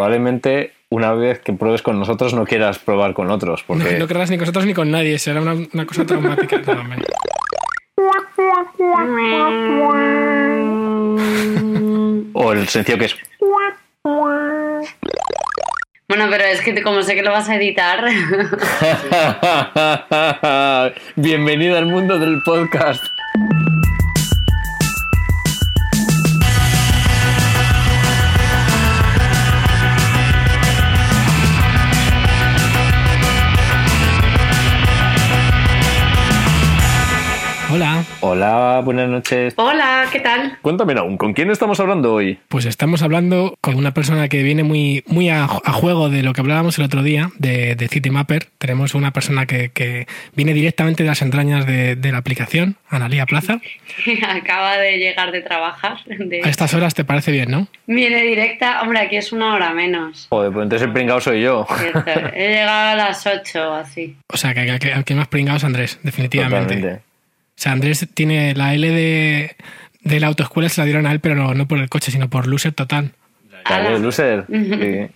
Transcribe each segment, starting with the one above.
probablemente una vez que pruebes con nosotros no quieras probar con otros. Porque... No, no querrás ni con nosotros ni con nadie, será una, una cosa traumática. O el sencillo que es... Bueno, pero es que como sé que lo vas a editar, Bienvenido al mundo del podcast. Hola, buenas noches. hola, ¿qué tal? Cuéntame, Naum, ¿con quién estamos hablando hoy? pues estamos hablando con una persona que viene muy, muy a, a juego de lo que hablábamos el otro día, de, de CityMapper. Tenemos una persona que, que viene directamente de las entrañas de, de la aplicación, Analía Plaza. Acaba de llegar de trabajar. de- A estas horas te parece bien, ¿no? Viene directa, hombre, aquí es una hora menos. Joder, pues entonces el pringao soy yo. Cierto. He llegado a las 8 o así. O sea, que, que más pringado es Andrés, definitivamente. Totalmente. O sea, Andrés tiene la L de, de la autoescuela, se la dieron a él, pero no, no por el coche, sino por loser total. Claro, Ala. loser. Sí.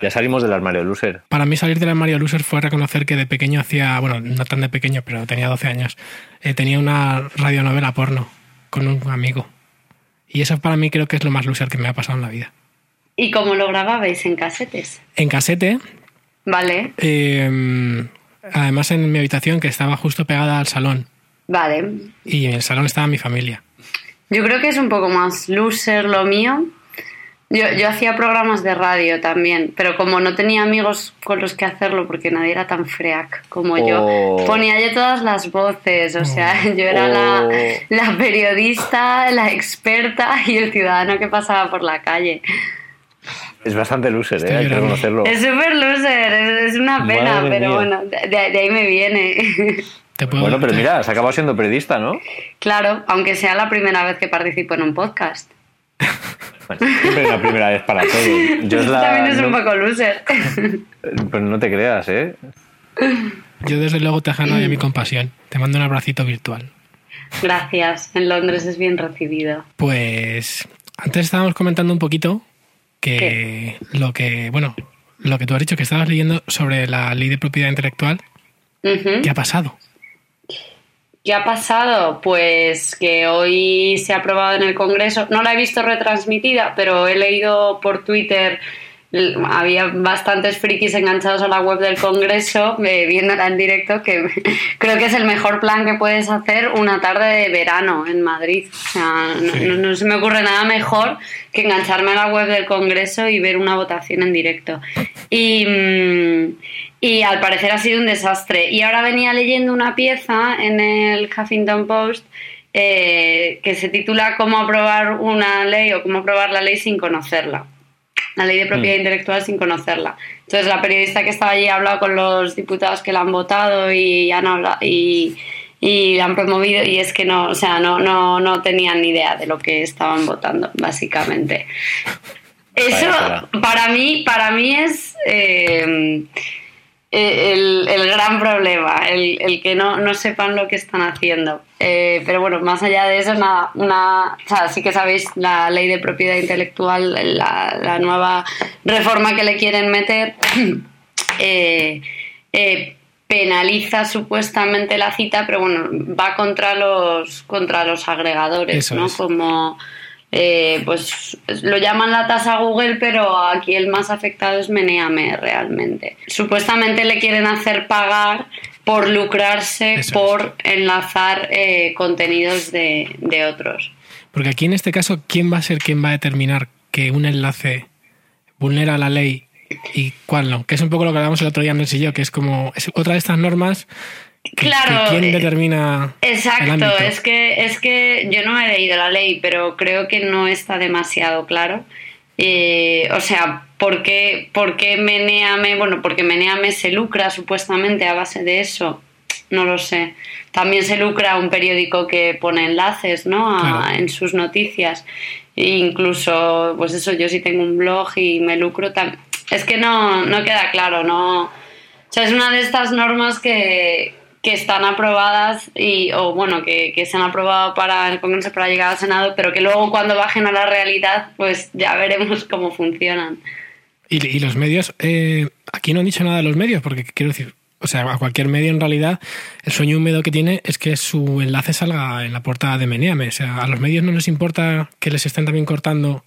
Ya salimos del armario, loser. Para mí salir del armario loser fue reconocer que de pequeño hacía, bueno, no tan de pequeño, pero tenía 12 años, eh, tenía una radionovela porno con un amigo. Y eso para mí creo que es lo más loser que me ha pasado en la vida. ¿Y cómo lo grababais en casetes? En casete, Vale, eh, además en mi habitación que estaba justo pegada al salón. Vale. Y en el salón estaba mi familia. Yo creo que es un poco más loser lo mío. Yo, yo hacía programas de radio también, pero como no tenía amigos con los que hacerlo, porque nadie era tan freak como Oh. yo, ponía yo todas las voces, o sea, yo era la, Oh. la periodista, la experta y el ciudadano que pasaba por la calle. Es bastante loser, Estoy ¿eh? Hay que reconocerlo. Es súper loser, es, es una pena, Madre pero mía. bueno, de, de ahí me viene. Te puedo- Bueno, pero mira, has acabado siendo periodista, ¿no? claro, aunque sea la primera vez que participo en un podcast. Bueno, siempre es la primera vez para todo. Yo es Eso la, también es un no, poco loser. Pues no te creas, ¿eh? Yo desde luego te gano de mi compasión. Te mando un abracito virtual. Gracias, en Londres es bien recibido. Pues antes estábamos comentando un poquito que lo que, bueno, lo que tú has dicho que estabas leyendo sobre la ley de propiedad intelectual, Ujú. ¿qué ha pasado? ¿Qué ha pasado? Pues que hoy se ha aprobado en el Congreso. No la he visto retransmitida, pero he leído por Twitter. Había bastantes frikis enganchados a la web del Congreso eh, viéndola en directo, que creo que es el mejor plan que puedes hacer una tarde de verano en Madrid. O sea, no, no- no se me ocurre nada mejor que engancharme a la web del Congreso y ver una votación en directo. Y, mm, y al parecer ha sido un desastre. Y ahora venía leyendo una pieza en el Huffington Post eh, que se titula Cómo aprobar una ley o cómo aprobar la ley sin conocerla. La ley de propiedad intelectual sin conocerla. Entonces la periodista que estaba allí ha hablado con los diputados que la han votado y han hablado y, y la han promovido y es que no, o sea, no, no, no tenían ni idea de lo que estaban votando, básicamente. Eso para mí, para mí es eh, el, el gran problema, el, el que no, no sepan lo que están haciendo. Eh, pero bueno, más allá de eso, nada, una, o sea, sí que sabéis la ley de propiedad intelectual, la, la nueva reforma que le quieren meter, eh, eh, penaliza supuestamente la cita, pero bueno, va contra los, contra los agregadores, Eso ¿no? es. Como eh, pues lo llaman la tasa Google, pero aquí el más afectado es Meneame realmente. Supuestamente le quieren hacer pagar por lucrarse, Eso es. por enlazar eh, contenidos de, de otros. Porque aquí en este caso, ¿quién va a ser quien va a determinar que un enlace vulnera la ley y cuál no? Que es un poco lo que hablábamos el otro día, Andrés y yo, que es como es otra de estas normas Claro, quién eh, determina Exacto, es que, es que yo no he leído la ley, pero creo que no está demasiado claro. Eh, o sea, ¿por qué, por qué Meneame? Bueno, porque Meneame se lucra supuestamente a base de eso. No lo sé. También se lucra un periódico que pone enlaces, ¿no? A- Claro. En sus noticias. E incluso, pues eso, yo sí tengo un blog y me lucro también. Es que no, no queda claro, ¿no? O sea, es una de estas normas que, que están aprobadas y, o bueno, que, que se han aprobado para el Congreso para llegar al Senado, pero que luego cuando bajen a la realidad, pues ya veremos cómo funcionan. Y, los medios, eh, aquí no han dicho nada de los medios, porque quiero decir, o sea, a cualquier medio en realidad, el sueño húmedo que tiene es que su enlace salga en la portada de Meneame. O sea, a los medios no les importa que les estén también cortando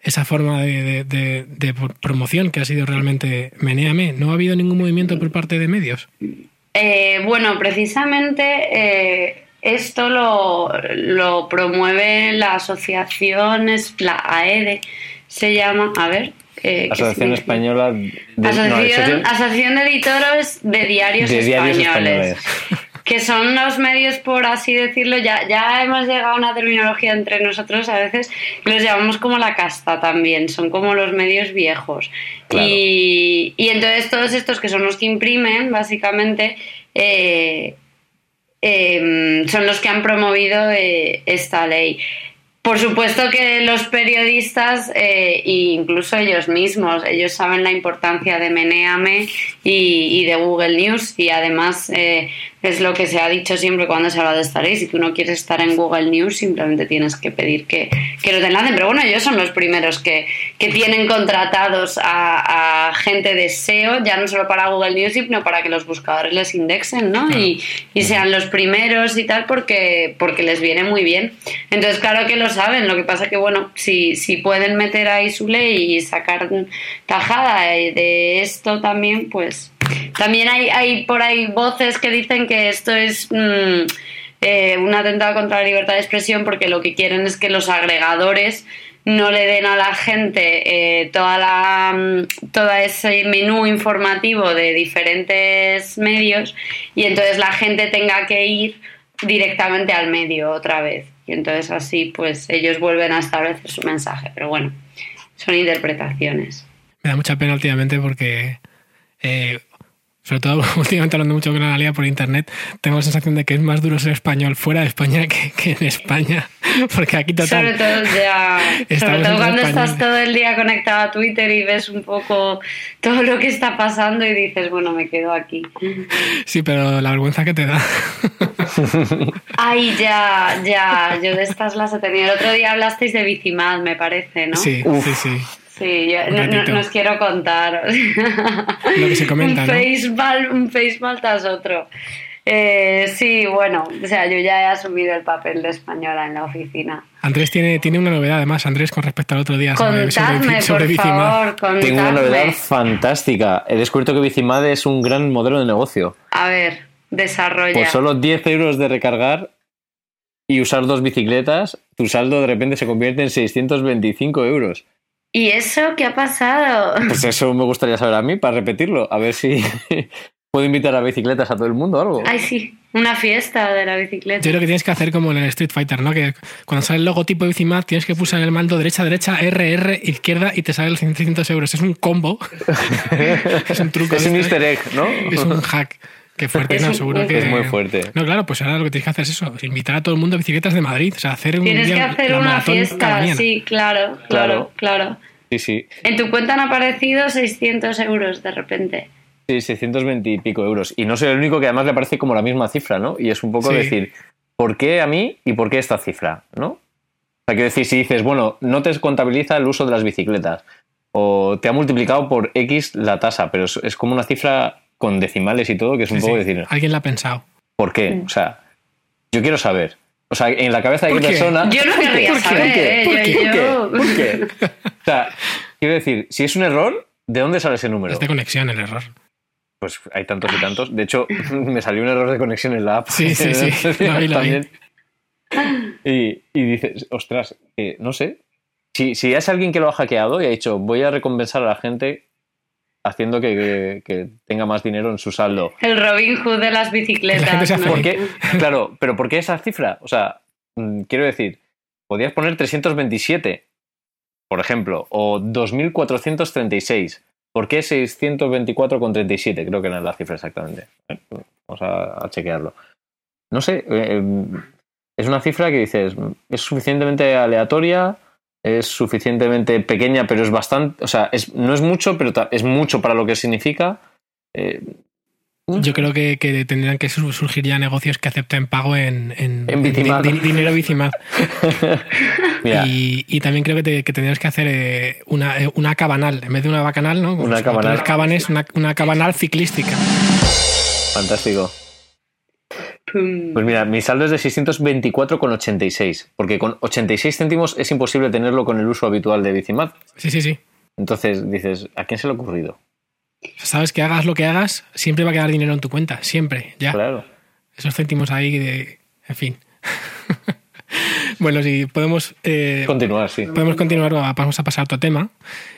esa forma de, de- de promoción que ha sido realmente Meneame. No ha habido ningún movimiento por parte de medios. Eh, bueno, precisamente eh, esto lo, lo promueve la asociación, la AEDE, se llama, a ver. eh, ¿qué Asociación? Española de, Asociación, Asociación Asociación de Editores de Diarios, de Diarios Españoles. Españoles. Que son los medios, por así decirlo, ya, ya hemos llegado a una terminología entre nosotros a veces los llamamos como la casta también, son como los medios viejos. Claro. Y, y entonces todos estos que son los que imprimen, básicamente, eh, eh, son los que han promovido eh, esta ley. Por supuesto que los periodistas, eh, e incluso ellos mismos, ellos saben la importancia de Meneame y, y de Google News y además es lo que se ha dicho siempre cuando se habla de ley. Si tú no quieres estar en Google News, simplemente tienes que pedir que, que lo te enlacen. Pero bueno, ellos son los primeros que, que tienen contratados a, a gente de SEO, ya no solo para Google News, sino para que los buscadores les indexen, ¿no? Y, y sean los primeros y tal, porque, porque les viene muy bien. Entonces, claro que lo saben. Lo que pasa que, bueno, si, si pueden meter ahí su ley y sacar tajada de esto también, pues también hay, hay por ahí voces que dicen que esto es mm, eh, un atentado contra la libertad de expresión porque lo que quieren es que los agregadores no le den a la gente eh, toda la mm, todo ese menú informativo de diferentes medios y entonces la gente tenga que ir directamente al medio otra vez. Y entonces así pues ellos vuelven a establecer su mensaje. Pero bueno son interpretaciones. Me da mucha pena últimamente porque, eh, sobre todo últimamente hablando mucho con Analia por internet, tengo la sensación de que es más duro ser español fuera de España que, que en España. Porque aquí total. Sobre todo, ya, sobre todo cuando estás todo el día conectado a Twitter y ves un poco todo lo que está pasando y dices, bueno, me quedo aquí. Sí, pero la vergüenza que te da. Ay, ya, ya, yo de estas las he tenido. El otro día hablasteis de Bicimad, me parece, ¿no? Sí, Uf. sí, sí. Sí, yo no, no- ratito. no os quiero contar. Lo que se comenta, un ¿no? facepalm, un tras otro. Eh, sí, bueno, o sea, yo ya he asumido el papel de española en la oficina. Andrés tiene, tiene una novedad además, Andrés, con respecto al otro día sobre, sobre, Contadme, sobre por Bicimad. favor, contadme. Tengo una novedad fantástica. He descubierto que Bicimad es un gran modelo de negocio. A ver, desarrolla. Por solo 10 euros de recargar y usar dos bicicletas, tu saldo de repente se convierte en 625 euros. ¿Y eso qué ha pasado? Pues eso me gustaría saber a mí para repetirlo. A ver si puedo invitar a bicicletas a todo el mundo o algo. Ay, sí, una fiesta de la bicicleta. Yo creo que tienes que hacer como en el Street Fighter, ¿no? Que cuando sale el logotipo de Bicimad tienes que pulsar el mando derecha, derecha, RR, izquierda y te sale los 600 euros. Es un combo. es un truco. es un easter egg, ¿no? Es un hack. Qué fuerte, Es no, seguro que. Es muy fuerte. No, claro, pues ahora lo que tienes que hacer es eso: invitar a todo el mundo a bicicletas de Madrid. O sea, hacer un Tienes día que hacer una fiesta, sí, claro, claro, claro. Sí, sí. En tu cuenta han aparecido 600 euros de repente. Sí, 620 y pico euros. Y no soy el único que además le parece como la misma cifra, ¿no? Y es un poco Sí. decir, ¿por qué a mí y por qué esta cifra? ¿No? O sea, quiero decir, si dices, bueno, no te contabiliza el uso de las bicicletas o te ha multiplicado por X la tasa, pero es, es como una cifra con decimales y todo, que es un Sí, poco sí. decir, Alguien la ha pensado. ¿por qué? O sea, yo quiero saber. O sea, en la cabeza de ¿Por qué qué? persona... Yo no ¿Por qué? querría ¿Por qué? saber, ¿Por qué? ¿eh? ¿Por qué? ¿Por yo- qué? ¿Por qué? O sea, quiero decir, si es un error, ¿de dónde sale ese número? Es de conexión el error. Pues hay tantos y tantos. De hecho, me salió un error de conexión en la app. Sí, sí, sí. Vi, vi. También. Y, y dices, ostras, que no sé. Si, si es alguien que lo ha hackeado y ha dicho, voy a recompensar a la gente haciendo que, que- que tenga más dinero en su saldo. El Robin Hood de las bicicletas. se hace ¿no? ¿Por qué? Claro, pero ¿por qué esa cifra? O sea, mm, quiero decir, podías poner 327, por ejemplo, o 2436. ¿Por qué 624,37? Creo que era la cifra exactamente. ¿eh? Vamos a, a chequearlo. No sé, eh, es una cifra que dices, es suficientemente aleatoria, es suficientemente pequeña, pero es bastante, o sea, es, no es mucho, pero es mucho para lo que significa. Eh, yo creo que, que tendrían que sur- surgir ya negocios que acepten pago en, en, En Bicimad. di- di- dinero Bicimad. Y, y también creo que, te- que tendrías que hacer eh, una, eh, una cabanal, en vez de una bacanal, ¿no? Una no cabanal. cabanes, una, una cabanal ciclística. fantástico. Pum. Pues mira, mi saldo es de 624,86, porque con 86 céntimos es imposible tenerlo con el uso habitual de Bicimad. Sí, sí, sí. Entonces dices, ¿a quién se le ha ocurrido? Sabes que hagas lo que hagas, siempre va a quedar dinero en tu cuenta, siempre, ya. Claro. Esos céntimos ahí de... En fin. bueno, si podemos... eh, Continuar, sí. podemos continuar, vamos a pasar a otro tema,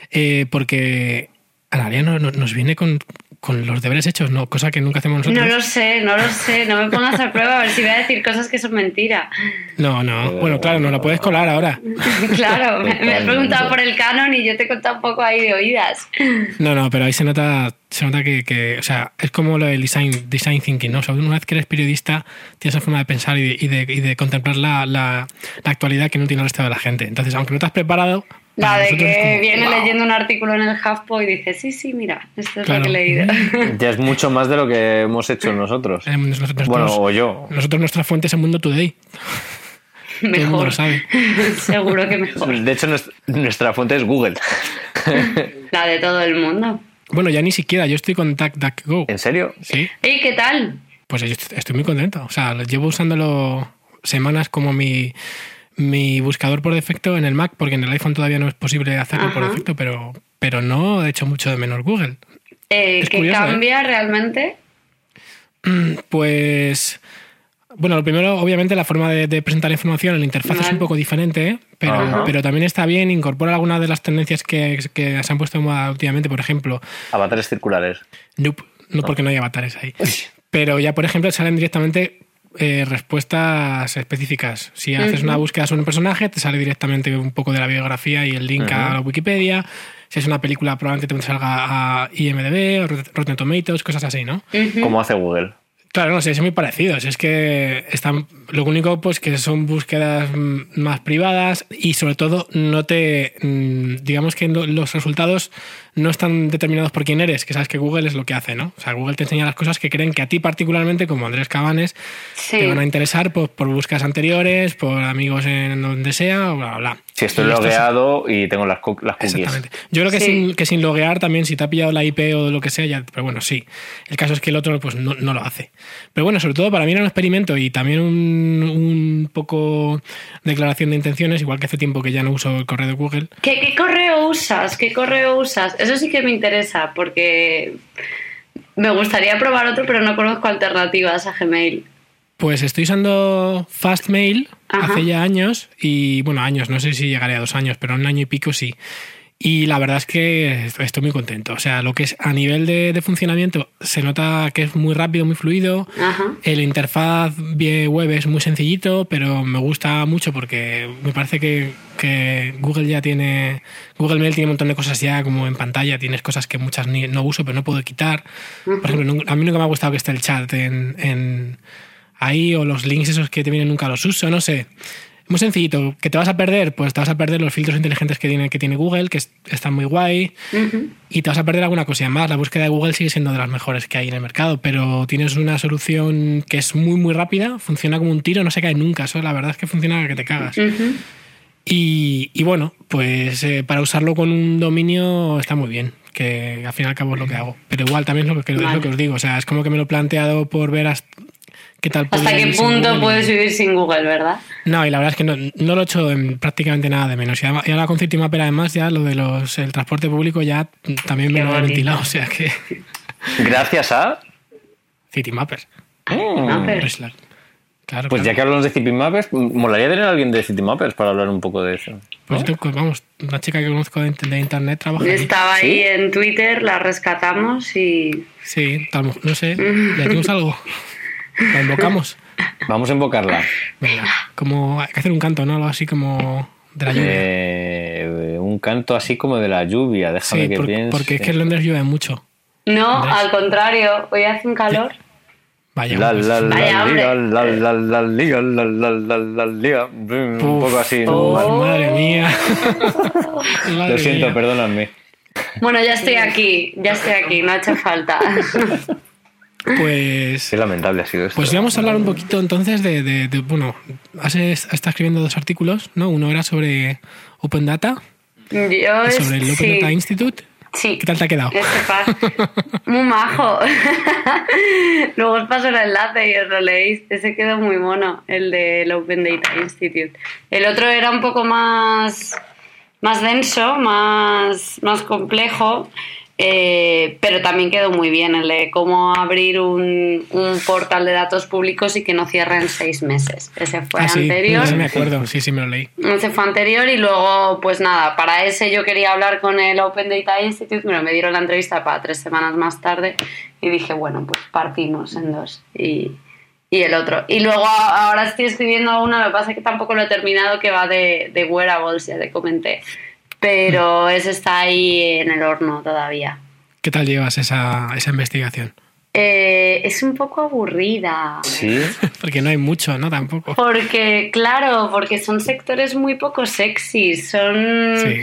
eh, porque Analia no- no- nos viene con, con los deberes hechos, ¿no? Cosa que nunca hacemos nosotros. No lo sé, no lo sé. No me pongas a prueba a ver si voy a decir cosas que son mentira. No, no. Bueno, claro, nos la puedes colar ahora. Claro, me, me has preguntado por el canon y yo te he contado un poco ahí de oídas. No, no, pero ahí se nota, se nota que, que, o sea, es como lo del design, design thinking, ¿no? O sea, una vez que eres periodista, tienes esa forma de pensar y de, y de, y de contemplar la, la, la actualidad que no tiene el resto de la gente. Entonces, aunque no te has preparado... La de que como, viene "Wow". leyendo un artículo en el HuffPo y dice, sí, sí, mira, esto es Claro. lo que he leído. Ya es mucho más de lo que hemos hecho nosotros. Eh, nosotros, Bueno, nosotros- o yo. nosotros nuestra fuente es el Mundo Today. Todo el mundo mejor. lo sabe. Seguro que mejor. De hecho, nues- nuestra fuente es Google. La de todo el mundo. Bueno, ya ni siquiera, yo estoy con DuckDuckGo. ¿En serio? Sí, ¿Y qué tal? pues yo est- estoy muy contento. O sea, llevo usándolo semanas como mi, mi buscador por defecto en el Mac, porque en el iPhone todavía no es posible hacerlo por defecto, pero, pero no he hecho mucho de menos Google. Eh, ¿Qué curioso, ¿eh? cambia realmente? Pues, bueno, lo primero, obviamente, la forma de, de presentar información, la interfaz es un poco diferente, ¿eh? pero, Ajá. pero también está bien, incorpora algunas de las tendencias que, que se han puesto últimamente, por ejemplo, Avatares circulares. Nope, no porque no hay avatares ahí. Pero ya, por ejemplo, salen directamente eh, respuestas específicas. Si haces una búsqueda sobre un personaje, te sale directamente un poco de la biografía y el link a la Wikipedia. Si es una película, probablemente te salga a IMDB, o Rot- Rotten Tomatoes, cosas así, ¿no? Como hace Google. Claro, no sé, son muy parecidos. Es que están. Lo único, pues, que son búsquedas más privadas y sobre todo no te. mm, Digamos que los resultados no están determinados por quién eres, que sabes que Google es lo que hace, ¿no? O sea, Google te enseña las cosas que creen que a ti particularmente, como Andrés Cabanes, Sí. te van a interesar pues, por búsquedas anteriores, por amigos en donde sea, bla, bla, bla. Si estoy Y logueado y tengo las, las cookies. Exactamente. Yo creo que, Sí. sin, que sin loguear también, si te ha pillado la IP o lo que sea, ya, pero bueno, sí. El caso es que el otro pues no, no lo hace. Pero bueno, sobre todo para mí era un experimento y también un, un poco declaración de intenciones, igual que hace tiempo que ya no uso el correo de Google. ¿Qué, qué correo usas? ¿Qué correo usas? Eso sí que me interesa porque me gustaría probar otro, pero no conozco alternativas a Gmail. Pues estoy usando Fastmail Ajá. hace ya años y bueno, años, no sé si llegaré a dos años, pero un año y pico sí. Y la verdad es que estoy muy contento. O sea, lo que es a nivel de, de funcionamiento, se nota que es muy rápido, muy fluido. Ajá. El interfaz vía web es muy sencillito, pero me gusta mucho porque me parece que, que Google ya tiene. Google Mail tiene un montón de cosas ya como en pantalla, tienes cosas que muchas ni, no uso, pero no puedo quitar. Por ejemplo, a mí nunca me ha gustado que esté el chat en, en ahí o los links esos que te vienen nunca los uso, no sé. Muy sencillito. ¿Que te vas a perder? Pues te vas a perder los filtros inteligentes que tiene, que tiene Google, que es- están muy guay. Ujú. Y te vas a perder alguna cosilla más. La búsqueda de Google sigue siendo de las mejores que hay en el mercado, pero tienes una solución que es muy, muy rápida, funciona como un tiro, no se cae nunca. Eso la verdad es que funciona que te cagas. Ujú. Y, y bueno, pues eh, para usarlo con un dominio está muy bien, que al fin y al cabo es lo que hago. Pero igual también es lo que, es Vale. lo que os digo. O sea, es como que me lo he planteado por ver hasta qué tal. ¿Hasta qué punto puedes vivir sin Google, verdad? no, y la verdad es que no, no lo he hecho en prácticamente nada de menos. Y ahora y ahora con Citymapper, además, ya lo de los el transporte público ya también me lo he ventilado. O sea que Gracias a. Citymapper. No, Pues, la- claro, Pues ya claro. que hablamos de Citymappers, molaría tener a alguien de Citymappers para hablar un poco de eso. Pues yo tengo- vamos, una chica que conozco de, de internet trabaja. Estaba ahí ¿Sí? en Twitter, la rescatamos y Sí, tal, no sé, le decimos algo. La invocamos. Vamos a invocarla. Venga, como hay que hacer un canto, ¿no? Algo así como de la lluvia. Eh, un canto así como de la lluvia, déjame sí, que por- piense. porque es que en Londres llueve mucho. no, Andrés. al contrario, hoy hace un calor. Vaya, La, la, la, Vaya, hombre. liga, la, la, la, liga, la, la, la, la, liga. Un poco así. Oh. madre mía. Madre Lo siento, mía. perdóname. Bueno, ya estoy aquí, ya estoy aquí, no ha hecho falta. Pues. Qué lamentable ha sido esto. Pues vamos a hablar un poquito entonces de. de- de- bueno, has está escribiendo dos artículos, ¿no? Uno era sobre Open Data Yo sobre el Open sí, Data Institute. sí. ¿Qué tal te ha quedado? Este Muy majo. Luego os paso el enlace y os lo leéis. Ese quedó muy mono, el del Open Data Institute. El otro era un poco más, más denso, más, más complejo, eh, pero también quedó muy bien el de cómo abrir un, un portal de datos públicos y que no cierre en seis meses. Ese fue Ah, sí, anterior. ese me acuerdo, sí, sí, me lo leí. Ese fue anterior y luego, pues nada, para ese yo quería hablar con el Open Data Institute, pero me dieron la entrevista para tres semanas más tarde y dije, bueno, pues partimos en dos y, y el otro. Y luego ahora estoy escribiendo uno, lo que pasa es que tampoco lo he terminado, que va de, de wearables, ya te comenté, pero ese está ahí en el horno todavía. ¿Qué tal llevas esa, esa investigación? Eh, es un poco aburrida. Sí. Porque no hay mucho, ¿no? Tampoco. Porque, claro, porque son sectores muy poco sexys, son... Sí.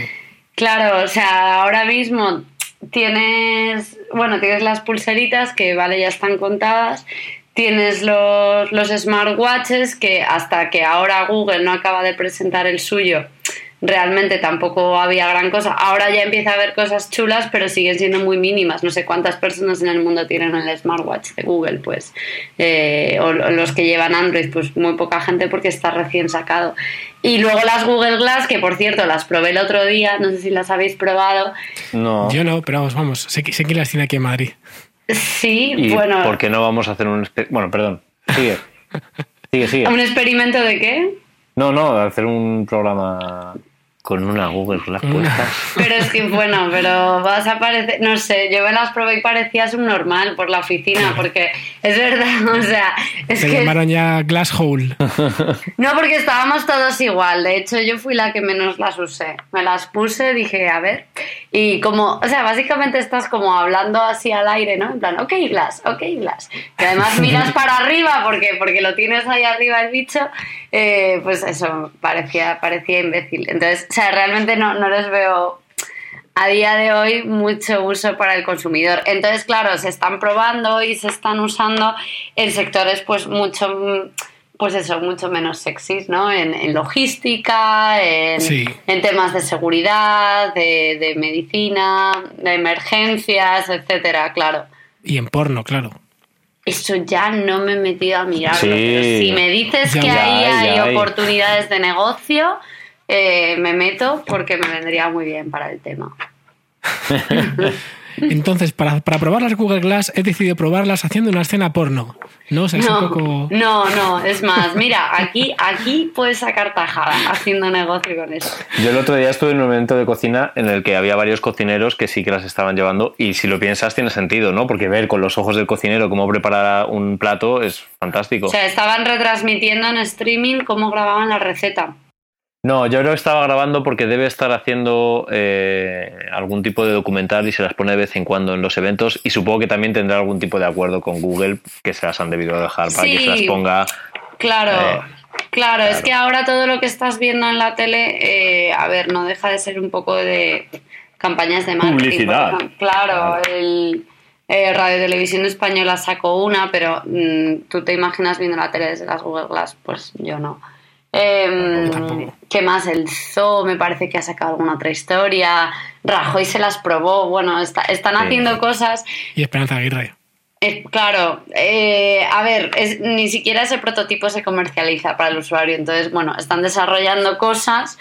Claro, o sea, ahora mismo tienes, bueno, tienes las pulseritas que, vale, ya están contadas. Tienes los, los smartwatches que hasta que ahora Google no acaba de presentar el suyo, realmente tampoco había gran cosa. Ahora ya empieza a haber cosas chulas, pero siguen siendo muy mínimas. No sé cuántas personas en el mundo tienen el smartwatch de Google, pues, eh, o lo- los que llevan Android, pues muy poca gente porque está recién sacado. Y luego las Google Glass, que por cierto las probé el otro día, no sé si las habéis probado. No. Yo no, pero vamos, vamos. Sé, que- sé que las tiene aquí en Madrid. Sí, ¿Y bueno, por qué no vamos a hacer un... Bueno, perdón. Sigue. Sigue, sigue. ¿un experimento de qué? No, no, hacer un programa con una Google Glass Con una- puesta. Pero es que, bueno, pero vas a parecer, no sé, yo me las probé y parecía subnormal por la oficina, porque es verdad, o sea, es Se que... llamaron ya Glass Hole. No, porque estábamos todos igual. De hecho, yo fui la que menos las usé. Me las puse, dije, a ver. Y como, o sea, básicamente estás como hablando así al aire, ¿no? En plan, ok, Glass, ok, Glass. Y además miras para arriba porque, porque lo tienes ahí arriba el bicho. Eh, pues eso, parecía, parecía imbécil. Entonces, o sea, realmente no, no les veo a día de hoy mucho uso para el consumidor. Entonces, claro, se están probando y se están usando en sectores pues mucho pues eso, mucho menos sexys, ¿no? En, en logística, en, Sí. en temas de seguridad, de, de medicina, de emergencias, etcétera, claro. Y en porno, claro. Eso ya no me he metido a mirarlo, Sí. pero si me dices Ya que hay, ahí ya hay hay. oportunidades de negocio, eh, me meto porque me vendría muy bien para el tema. Entonces, para, para probar las Google Glass, he decidido probarlas haciendo una escena porno. ¿No? O sea, es un No, poco. no, no, es más, mira, aquí, aquí puedes sacar tajada haciendo negocio con eso. Yo el otro día estuve en un evento de cocina en el que había varios cocineros que sí que las estaban llevando y si lo piensas tiene sentido, ¿no? Porque ver con los ojos del cocinero cómo preparar un plato es fantástico. O sea, estaban retransmitiendo en streaming cómo grababan la receta. No, yo creo que estaba grabando porque debe estar haciendo eh, algún tipo de documental y se las pone de vez en cuando en los eventos y supongo que también tendrá algún tipo de acuerdo con Google que se las han debido dejar para que se las ponga. Claro, Eh, claro, es que ahora todo lo que estás viendo en la tele, eh, a ver, no deja de ser un poco de campañas de marketing. Publicidad. Claro, el eh, Radio Televisión Española sacó una, pero mm, tú te imaginas viendo la tele desde las Google Glass, pues yo no. Em, Tampoco. ¿Qué más? El Zoo me parece que ha sacado alguna otra historia. Rajoy se las probó. Bueno, está- están Sí. haciendo cosas Y Esperanza Aguirre. eh, claro, eh, a ver, es- ni siquiera ese prototipo se comercializa para el usuario, entonces, bueno, están desarrollando cosas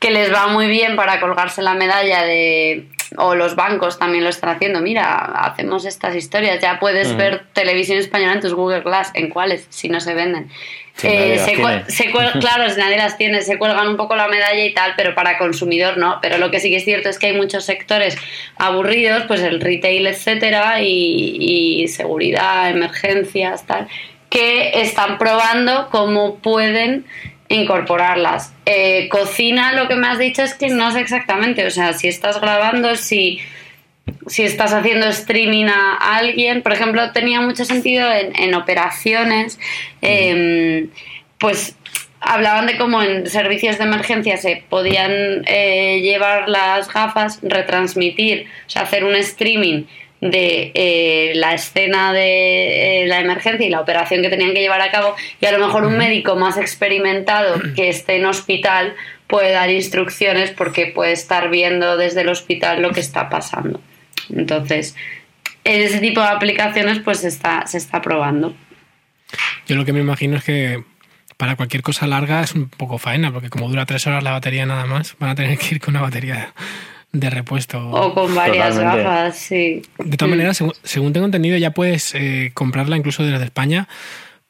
que les va muy bien para colgarse la medalla de, o los bancos también lo están haciendo, mira, hacemos estas historias, ya puedes Ujú. ver televisión española en tus Google Glass, ¿en cuáles? Si no se venden. Si las se tiene. claro, si nadie las tiene, se cuelgan un poco la medalla y tal, pero para consumidor no. Pero lo que sí que es cierto es que hay muchos sectores aburridos, pues el retail, etcétera, y, y seguridad, emergencias, tal, que están probando cómo pueden incorporarlas. Eh, cocina, lo que me has dicho es que no sé exactamente, o sea, si estás grabando, si si estás haciendo streaming a alguien, por ejemplo, tenía mucho sentido en, en operaciones, eh, pues hablaban de cómo en servicios de emergencia se podían eh, llevar las gafas, retransmitir, o sea, hacer un streaming de eh, la escena de eh, la emergencia y la operación que tenían que llevar a cabo y a lo mejor un médico más experimentado que esté en hospital puede dar instrucciones porque puede estar viendo desde el hospital lo que está pasando. Entonces, en ese tipo de aplicaciones pues se está, se está probando. Yo lo que me imagino es que para cualquier cosa larga es un poco faena, porque como dura tres horas la batería nada más, van a tener que ir con una batería de repuesto. O con varias Totalmente. gafas, sí. De todas Mm. maneras, según, según tengo entendido, ya puedes eh, comprarla incluso desde España.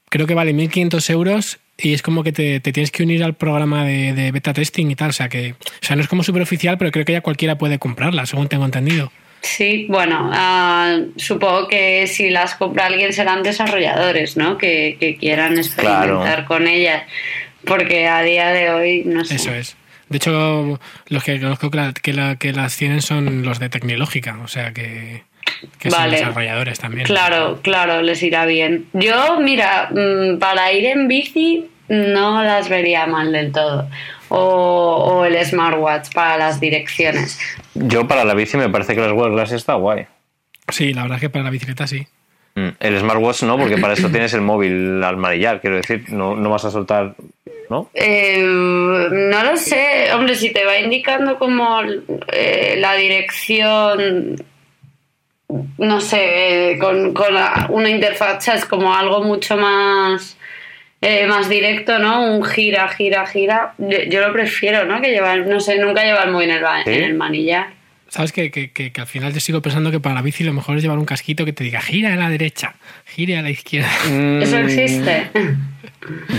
Creo que vale 1.500 euros y es como que te, te tienes que unir al programa de, de beta testing y tal. O sea, que o sea, no es como súper oficial, pero creo que ya cualquiera puede comprarla, según tengo entendido. Sí, bueno, ah, supongo que si las compra alguien serán desarrolladores, ¿no? Que, que quieran experimentar con ellas, porque a día de hoy no sé. Eso es. De hecho, los que conozco que, la- que, la- que las tienen son los de Tecnológica, o sea que, que son Vale. desarrolladores también. Claro, claro, les irá bien. Yo, mira, mm, para ir en bici no las vería mal del todo. O, o el smartwatch para las direcciones. Yo para la bici me parece que las Google Glass está guay. Sí, la verdad es que para la bicicleta sí. Mm, El smartwatch no, porque para eso tienes el móvil al manillar, quiero decir, no, no vas a soltar, ¿no? Eh, no lo sé, hombre, si te va indicando como eh, la dirección, no sé, eh, con, con la- una interfaz, es como algo mucho más, eh, más directo, ¿no? Un gira, gira, gira. Yo, yo lo prefiero, ¿no? Que llevar, no sé, nunca llevar muy en el, en el manillar. ¿Sabes que, que, que- que al final te sigo pensando que para la bici lo mejor es llevar un casquito que te diga gira a la derecha, gire a la izquierda? Eso Mm, existe.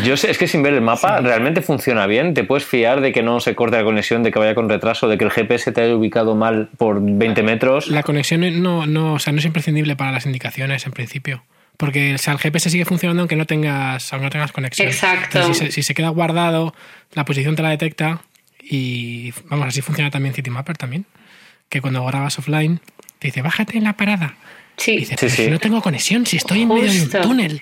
Yo sé, es que sin ver el mapa realmente funciona bien. Te puedes fiar de que no se corte la conexión, de que vaya con retraso, de que el GPS te haya ubicado mal por 20 metros. La conexión no, no, o sea, no es imprescindible para las indicaciones en principio. Porque o sea, el GPS sigue funcionando aunque no tengas, aunque no tengas conexión. Exacto. Entonces, si, se, si se queda guardado, la posición te la detecta y vamos, así funciona también Citymapper también. Que cuando grabas offline te dice, bájate en la parada. Sí. Sí, sí. si no tengo conexión, si estoy en medio de un túnel.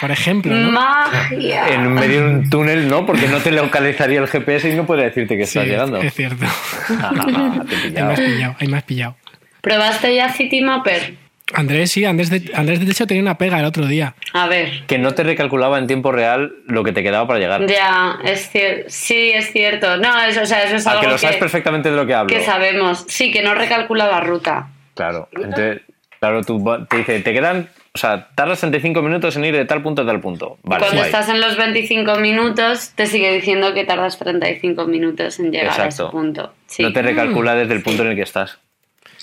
Por ejemplo, ¿no? Magia. En medio de un túnel no, porque no te localizaría el GPS y no podría decirte que Sí, estás llegando. es cierto. Ah, te he pillado. has pillado, ahí me has pillado. ¿Probaste ya Citymapper? Andrés, sí, Andrés de, Andrés de hecho tenía una pega el otro día. A ver. Que no te recalculaba en tiempo real lo que te quedaba para llegar. Ya, es cierto. Sí, es cierto. No, eso, o sea, eso es algo que lo sabes que, perfectamente de lo que hablo. que sabemos. Sí, que no recalcula la ruta. Claro. Entonces, claro, tú te dice, te quedan, o sea, tardas 35 minutos en ir de tal punto a tal punto. Vale, Cuando guay. estás en los 25 minutos, te sigue diciendo que tardas 35 minutos en llegar a ese Exacto. punto. Sí, No te recalcula desde el punto en el que estás.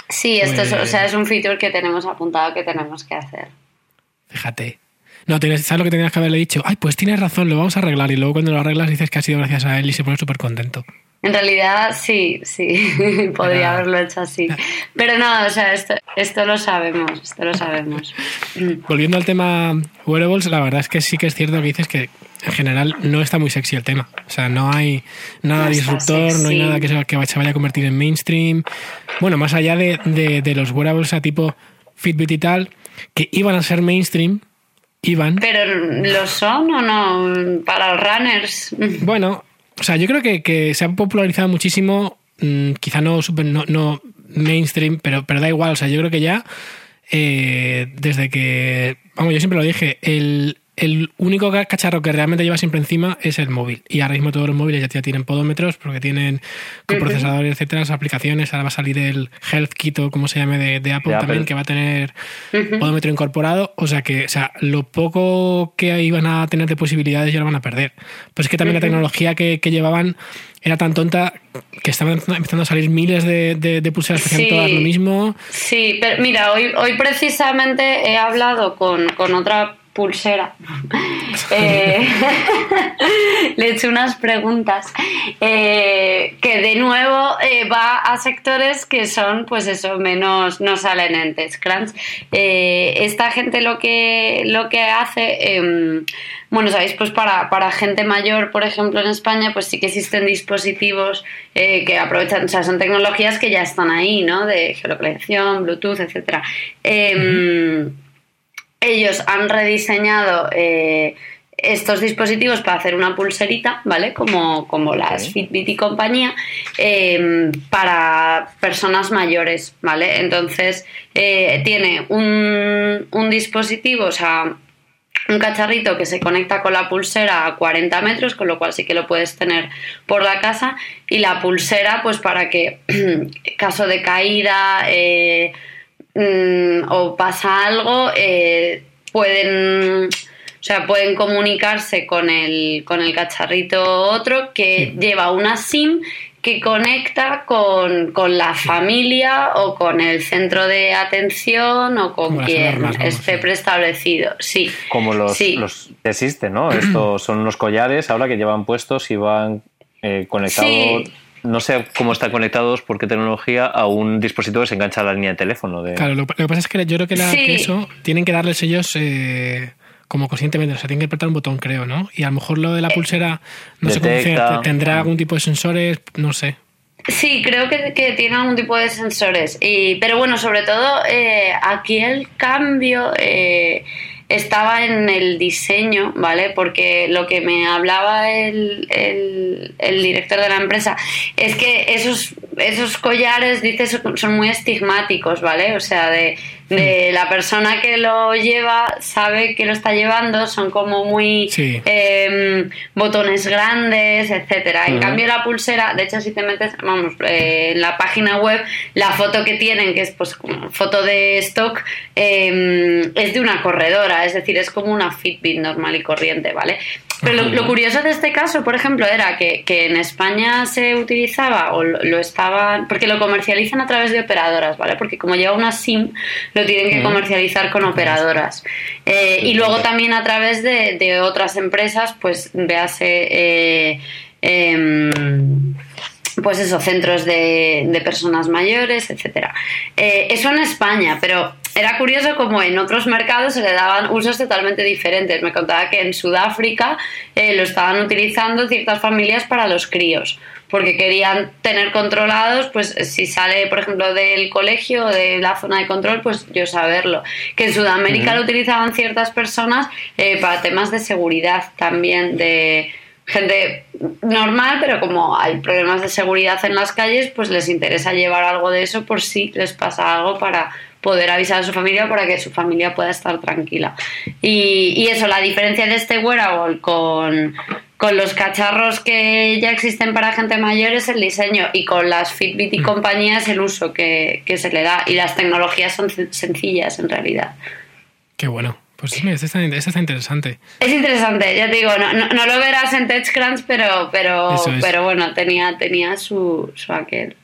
Sí esto es, Pues- o sea, es un feature que tenemos apuntado que tenemos que hacer. Fíjate. No, tienes- ¿sabes lo que tenías que haberle dicho? Ay, pues tienes razón, lo vamos a arreglar. Y luego cuando lo arreglas dices que ha sido gracias a él y se pone súper contento. En realidad, sí, sí, podría haberlo hecho así. Pero no, o sea, esto, esto lo sabemos, esto lo sabemos. Volviendo al tema wearables, la verdad es que sí que es cierto que dices que en general no está muy sexy el tema. O sea, no hay nada No disruptor, no hay nada que se, que se vaya a convertir en mainstream. Bueno, más allá de, de- de los wearables a tipo Fitbit y tal, que iban a ser mainstream, iban. Pero ¿lo son o no? Para los runners. Bueno, o sea, yo creo que, que se ha popularizado muchísimo, mm, quizá no, super- no, no mainstream, pero, pero da igual, o sea, yo creo que ya, eh, desde que, vamos, yo siempre lo dije, el, el único ca- cacharro que realmente lleva siempre encima es el móvil. Y ahora mismo todos los móviles ya tienen podómetros porque tienen coprocesadores, etcétera, las aplicaciones. Ahora va a salir el Health Kit o como se llame de, de Apple De también, Apple. que va a tener podómetro incorporado. O sea que, o sea, lo poco que iban a tener de posibilidades ya lo van a perder. Pues es que también la tecnología que, que llevaban era tan tonta que estaban empezando a salir miles de, de, de pulseras que Sí. todas lo mismo. Sí, pero mira, hoy, hoy precisamente he hablado con, con otra pulsera. Eh, le he hecho unas preguntas eh, que de nuevo eh, va a sectores que son, pues eso, menos, no salen en TechCrunch. Eh, esta gente lo que, lo que hace, em, bueno, sabéis, pues para, para gente mayor, por ejemplo, en España, pues sí que existen dispositivos que aprovechan, o sea, son tecnologías que ya están ahí, ¿no? De geolocalización, Bluetooth, etcétera. Em, ellos han rediseñado eh, estos dispositivos para hacer una pulserita, ¿vale? Como, como las Fitbit y compañía, em, para personas mayores, ¿vale? Entonces, eh, tiene un, un dispositivo, o sea, un cacharrito que se conecta con la pulsera a 40 metros, con lo cual sí que lo puedes tener por la casa, y la pulsera, pues para que, caso de caída eh, mm, o pasa algo, eh, pueden, o sea, pueden comunicarse con el, con el cacharrito otro que lleva una SIM que conecta con, la familia o con el centro de atención o con quien esté preestablecido. Sí. Como los, los existen, ¿no? Estos son los collares ahora que llevan puestos y van eh, conectados. No sé cómo están conectados, por qué tecnología, a un dispositivo que se engancha a la línea de teléfono. De... Claro, lo, que pasa es que yo creo que, la, eso tienen que darles ellos eh, como conscientemente, o sea, tiene que apretar un botón, creo, ¿no? Y a lo mejor lo de la eh, pulsera, no sé cómo tendrá algún tipo de sensores, no sé. Sí, creo que, tiene algún tipo de sensores. Y, pero bueno, sobre todo eh, aquí el cambio eh, estaba en el diseño, ¿vale? Porque lo que me hablaba el, el, director de la empresa es que esos, esos collares, dices, son muy estigmáticos, ¿vale? O sea, de de la persona que lo lleva sabe que lo está llevando, son como muy em, botones grandes, etcétera. En cambio la pulsera, de hecho si te metes, vamos, eh, en la página web, la foto que tienen, que es pues como foto de stock, em, es de una corredora, es decir, es como una Fitbit normal y corriente, ¿vale? Pero lo, curioso de este caso, por ejemplo, era que, en España se utilizaba o lo, estaban, porque lo comercializan a través de operadoras, ¿vale? Porque como lleva una SIM, lo tienen que comercializar con operadoras. Eh, y luego también a través de, otras empresas, pues véase... Eh, em, pues eso, centros de, personas mayores, etcétera. Eh, eso en España, pero era curioso como en otros mercados se le daban usos totalmente diferentes. Me contaba que en Sudáfrica eh, lo estaban utilizando ciertas familias para los críos, porque querían tener controlados, pues si sale, por ejemplo, del colegio o de la zona de control, pues yo saberlo. Que en Sudamérica lo utilizaban ciertas personas eh, para temas de seguridad también, de gente normal, pero como hay problemas de seguridad en las calles, pues les interesa llevar algo de eso por si les pasa algo para poder avisar a su familia para que su familia pueda estar tranquila. Y, eso, la diferencia de este wearable con, con los cacharros que ya existen para gente mayor es el diseño y con las Fitbit y mm. compañías el uso que, que se le da y las tecnologías son sencillas en realidad. Qué bueno. Pues sí, este está, está, interesante. Es interesante, ya te digo, no, no, lo verás en TechCrunch, pero, pero, pero bueno, tenía, tenía su, su aquel.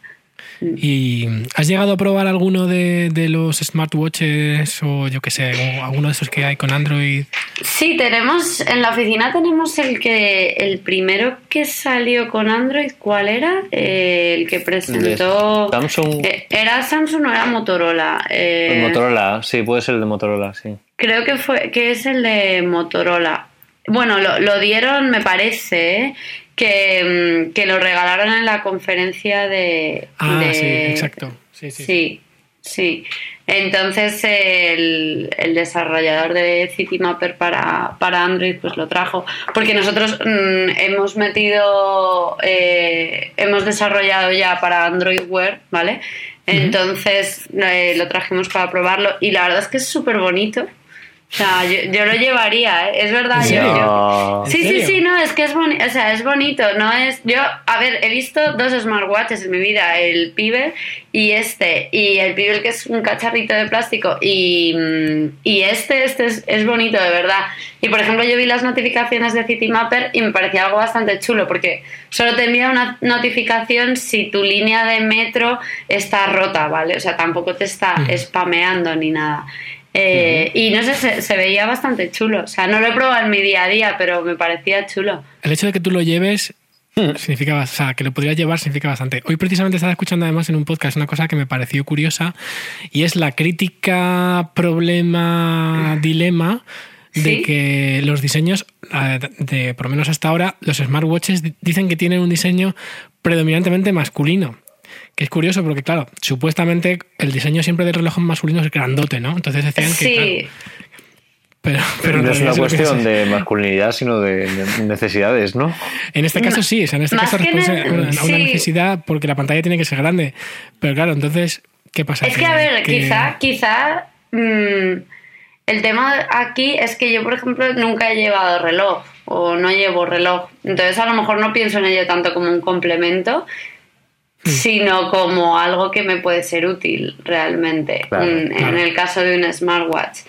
¿Y has llegado a probar alguno de, los smartwatches o yo qué sé, alguno de esos que hay con Android? Sí, tenemos, en la oficina tenemos el que, el primero que salió con Android, ¿cuál era? Eh, el que presentó... Samsung. Eh, ¿Era Samsung o era Motorola? Eh, Motorola, sí, puede ser el de Motorola, sí. Creo que fue, que es el de Motorola. Bueno, lo, lo dieron, me parece, que, mm, que, lo regalaron en la conferencia de... Ah, sí, exacto. Sí, sí. sí, Entonces el, el, desarrollador de CityMapper para, para Android pues lo trajo. Porque nosotros mm, hemos metido, eh, hemos desarrollado ya para Android Wear, ¿vale? Entonces eh, lo trajimos para probarlo y la verdad es que es súper bonito. O sea, yo, lo llevaría, ¿eh? es verdad. Yo, Sí, sí, sí, no, es que es bonito, o sea, es bonito, no es... Yo, a ver, he visto dos smartwatches en mi vida, el Pibe y este, y el Pibe que es un cacharrito de plástico y, y este, este es, bonito, de verdad. Y por ejemplo, yo vi las notificaciones de Citymapper y me parecía algo bastante chulo, porque solo te envía una notificación si tu línea de metro está rota, ¿vale? O sea, tampoco te está mm. spameando ni nada. Eh, y no sé, se, veía bastante chulo. O sea, no lo he probado en mi día a día, pero me parecía chulo. El hecho de que tú lo lleves significa, o sea, que lo podrías llevar significa bastante. Hoy precisamente estaba escuchando además en un podcast una cosa que me pareció curiosa y es la crítica, problema, dilema de que los diseños, de, por lo menos hasta ahora, los smartwatches dicen que tienen un diseño predominantemente masculino. Que es curioso porque, claro, supuestamente el diseño siempre de reloj masculino es grandote, ¿no? Entonces decían que. Pero, pero no es una cuestión es. de masculinidad, sino de necesidades, ¿no? En este caso sí, o sea, en este Más caso responde a una, sí. necesidad porque la pantalla tiene que ser grande. Pero claro, entonces, ¿qué pasa? Es que, a ver, que- quizá, quizá mm, el tema aquí es que yo, por ejemplo, nunca he llevado reloj o no llevo reloj. Entonces, a lo mejor no pienso en ello tanto como un complemento. Sino como algo que me puede ser útil realmente. Claro, mm, claro. En el caso de un smartwatch.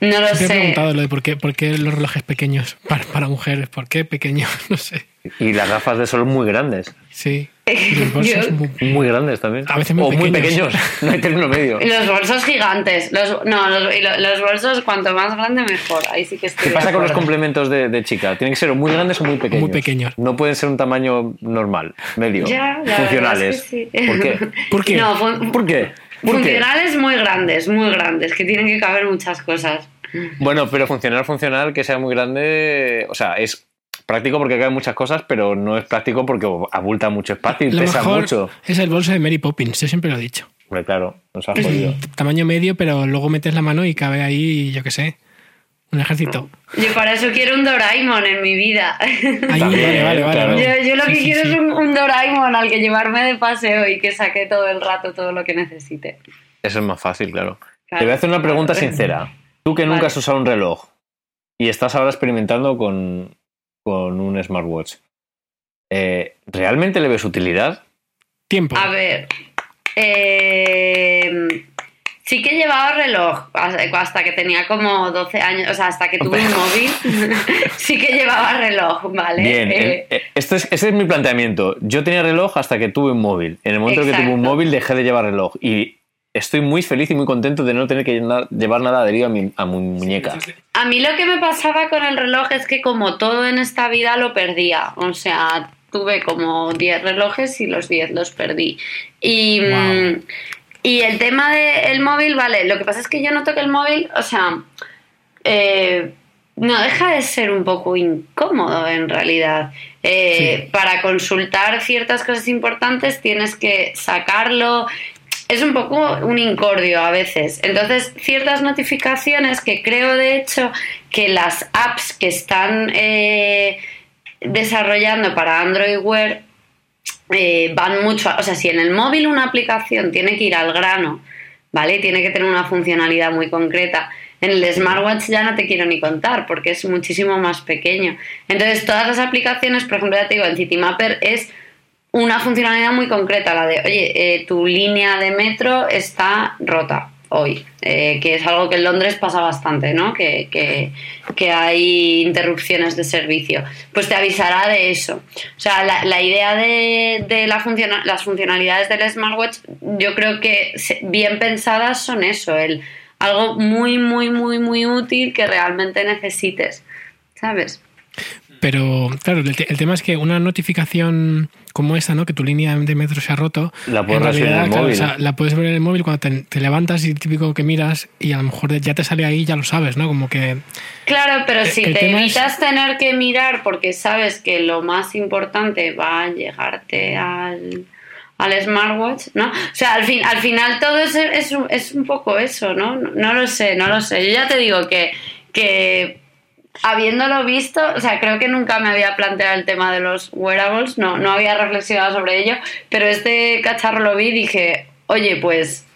No lo Siempre he sé. preguntado lo de por qué, por qué los relojes pequeños para, para mujeres, ¿por qué pequeños? No sé. Y las gafas de sol muy grandes. Sí. Y los bolsos muy- Muy grandes también. A veces muy o muy pequeños. No hay término medio. Y Los bolsos gigantes. Los, no, los, los bolsos cuanto más grande mejor. Ahí sí que estoy ¿Qué pasa con los complementos de, de chica? Tienen que ser o muy grandes o muy pequeños. Muy pequeños. No pueden ser un tamaño normal, medio, Ya, funcionales. verdad es que sí. ¿Por qué? ¿Por qué? No, fun- ¿Por qué? ¿Por qué? funcionales muy grandes, muy grandes, que tienen que caber muchas cosas. Bueno, pero funcional, funcional, que sea muy grande, o sea, es práctico porque caben muchas cosas, pero no es práctico porque abulta mucho espacio y Lo pesa mejor mucho. es el bolso de Mary Poppins, yo siempre lo he dicho. Hombre, claro, nos ha jodido. Tamaño medio, pero luego metes la mano y cabe ahí, yo qué sé, un ejército. Yo para eso quiero un Doraemon en mi vida. Ahí, vale, vale, vale. claro. Yo, yo lo Sí, que sí, quiero sí. es un, un Doraemon al que llevarme de paseo y que saque todo el rato todo lo que necesite. Eso es más fácil, claro. Claro. Te voy a hacer una pregunta sincera. Tú que nunca Vale. has usado un reloj y estás ahora experimentando con, con un smartwatch, eh, ¿realmente le ves utilidad? Tiempo. A ver, eh, sí que llevaba reloj hasta que tenía como 12 años, o sea, hasta que tuve un móvil, sí que llevaba reloj, ¿vale? Bien, Eh, eh, este, es, este es mi planteamiento. Yo tenía reloj hasta que tuve un móvil. En el momento que tuve un Exacto. móvil dejé de llevar reloj y estoy muy feliz y muy contento de no tener que llevar nada adherido a mi, a mi muñeca. A mí lo que me pasaba con el reloj es que como todo en esta vida lo perdía. O sea, tuve como 10 relojes y los 10 los perdí. Y, Wow. y el tema del móvil, vale, lo que pasa es que yo noto que el móvil, o sea, eh, no deja de ser un poco incómodo en realidad. Eh, Sí. Para consultar ciertas cosas importantes tienes que sacarlo. Es un poco un incordio a veces. Entonces, ciertas notificaciones que creo de hecho que las apps que están eh, desarrollando para Android Wear eh, van mucho, o sea, si en el móvil una aplicación tiene que ir al grano, ¿vale? Tiene que tener una funcionalidad muy concreta. En el smartwatch ya no te quiero ni contar porque es muchísimo más pequeño. Entonces, todas las aplicaciones, por ejemplo, ya te digo, en Citymapper es una funcionalidad muy concreta, la de, oye, eh, tu línea de metro está rota hoy, eh, que es algo que en Londres pasa bastante, ¿no? Que, que- que hay interrupciones de servicio. Pues te avisará de eso. O sea, la, la idea de, de la funciona- las funcionalidades del smartwatch, yo creo que bien pensadas son eso, el algo muy, muy, muy, muy útil que realmente necesites, ¿sabes? Pero, claro, el, te- el tema es que una notificación como esta, ¿no? Que tu línea de metro se ha roto. La puedes en en el claro, móvil. o sea, la puedes ver en el móvil cuando te, te levantas y típico que miras y a lo mejor ya te sale ahí, ya lo sabes, ¿no? Como que. Claro, pero si te es- evitas tener que mirar porque sabes que lo más importante va a llegarte al, al smartwatch, ¿no? O sea, al, fin, al final todo es, es, un- es un poco eso, ¿no? ¿no? No lo sé, no lo sé. Yo ya te digo que, que habiéndolo visto, o sea, creo que nunca me había planteado el tema de los wearables, no, no había reflexionado sobre ello, pero este cacharro lo vi y dije, oye, pues...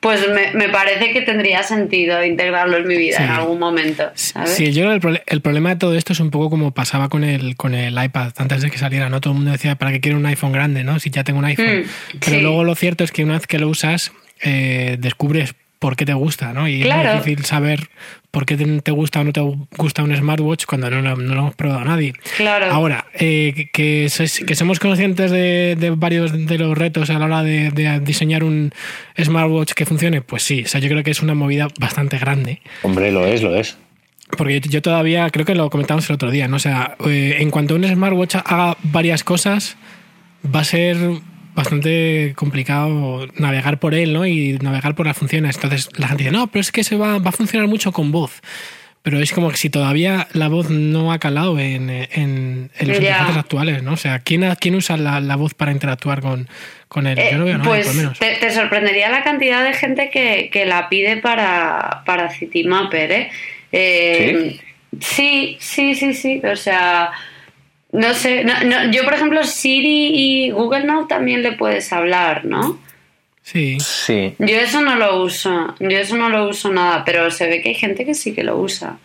Pues me, me parece que tendría sentido integrarlo en mi vida Sí. en algún momento. ¿sabes? Sí, yo creo que el, problema de todo esto es un poco como pasaba con el, con el iPad antes de que saliera, ¿no? Todo el mundo decía, ¿para qué quiero un iPhone grande, no? Si ya tengo un iPhone. Mm, Pero sí. luego lo cierto es que una vez que lo usas, eh, descubres por qué te gusta, ¿no? Y es Claro. difícil saber por qué te, gusta o no te gusta un smartwatch cuando no, lo- no lo hemos probado nadie. Claro. Ahora, eh, que, que sois- que somos conscientes de, de varios de los retos a la hora de, de diseñar un smartwatch que funcione, pues sí, o sea, yo creo que es una movida bastante grande. Hombre, lo es, lo es. Porque yo, yo todavía, creo que lo comentamos el otro día, ¿no? O sea, eh, en cuanto un smartwatch haga varias cosas, va a ser bastante complicado navegar por él, ¿no? Y navegar por las funciones. Entonces la gente dice, no, pero es que se va, va a funcionar mucho con voz. Pero es como que si todavía la voz no ha calado en, en, en los interfaces actuales, ¿no? O sea, ¿quién, quién usa la, la voz para interactuar con, con él? Eh, Yo no veo a nadie, pues por lo menos. te, te sorprendería la cantidad de gente que, que la pide para, para Citymapper, ¿eh? Eh, ¿Sí? sí, sí, sí, O sea, no sé. yo, por ejemplo, Siri y Google Now también le puedes hablar, ¿no? Sí. Sí. Yo eso no lo uso. Yo eso no lo uso nada, pero se ve que hay gente que sí que lo usa.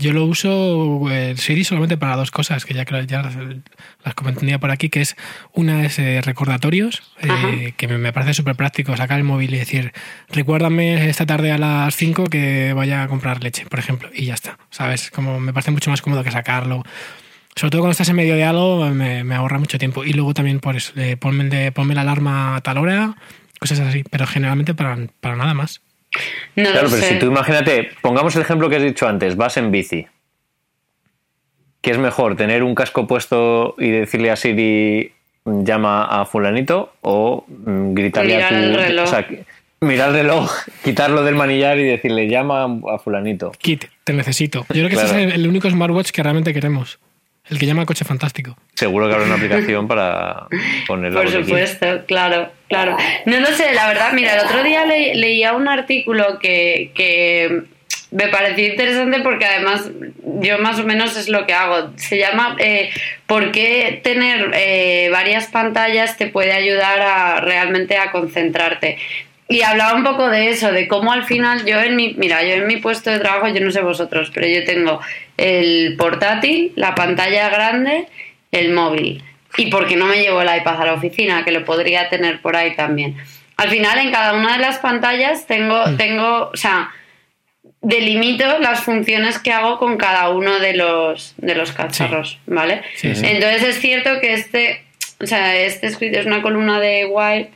Yo lo uso el Siri solamente para dos cosas, que ya, ya las, las comenté por aquí, que es una es eh, recordatorios, eh, que me, parece súper práctico sacar el móvil y decir, recuérdame esta tarde a las 5 que vaya a comprar leche, por ejemplo, y ya está, ¿sabes? Como me parece mucho más cómodo que sacarlo. Sobre todo cuando estás en medio de algo, me, ahorra mucho tiempo. Y luego también, pues, eh, ponme, ponme la alarma a tal hora, cosas así, pero generalmente para, para nada más claro, pero si tú imagínate, pongamos el ejemplo que has dicho antes, vas en bici. ¿Qué es mejor, tener un casco puesto y decirle a Siri llama a fulanito o mm, gritarle a tu... El reloj. O sea, mirar el reloj, quitarlo del manillar y decirle llama a fulanito. Kit, te necesito. Yo creo que ese es el único smartwatch que realmente queremos. El que llama coche fantástico. Seguro que habrá una aplicación para ponerlo. Por supuesto, claro, claro. No lo sé, la verdad, mira, el otro día leía un artículo que, me pareció interesante porque además yo más o menos es lo que hago. Se llama eh, ¿Por qué tener eh, varias pantallas te puede ayudar a realmente a concentrarte? Y hablaba un poco de eso, de cómo al final yo en mi, mira, yo en mi puesto de trabajo, yo no sé vosotros, pero yo tengo el portátil, la pantalla grande, el móvil. Y porque no me llevo el iPad a la oficina, que lo podría tener por ahí también. Al final en cada una de las pantallas tengo, tengo, o sea, delimito las funciones que hago con cada uno de los, de los cacharros, ¿vale? Entonces es cierto que este, o sea, este escrito es una columna de Wild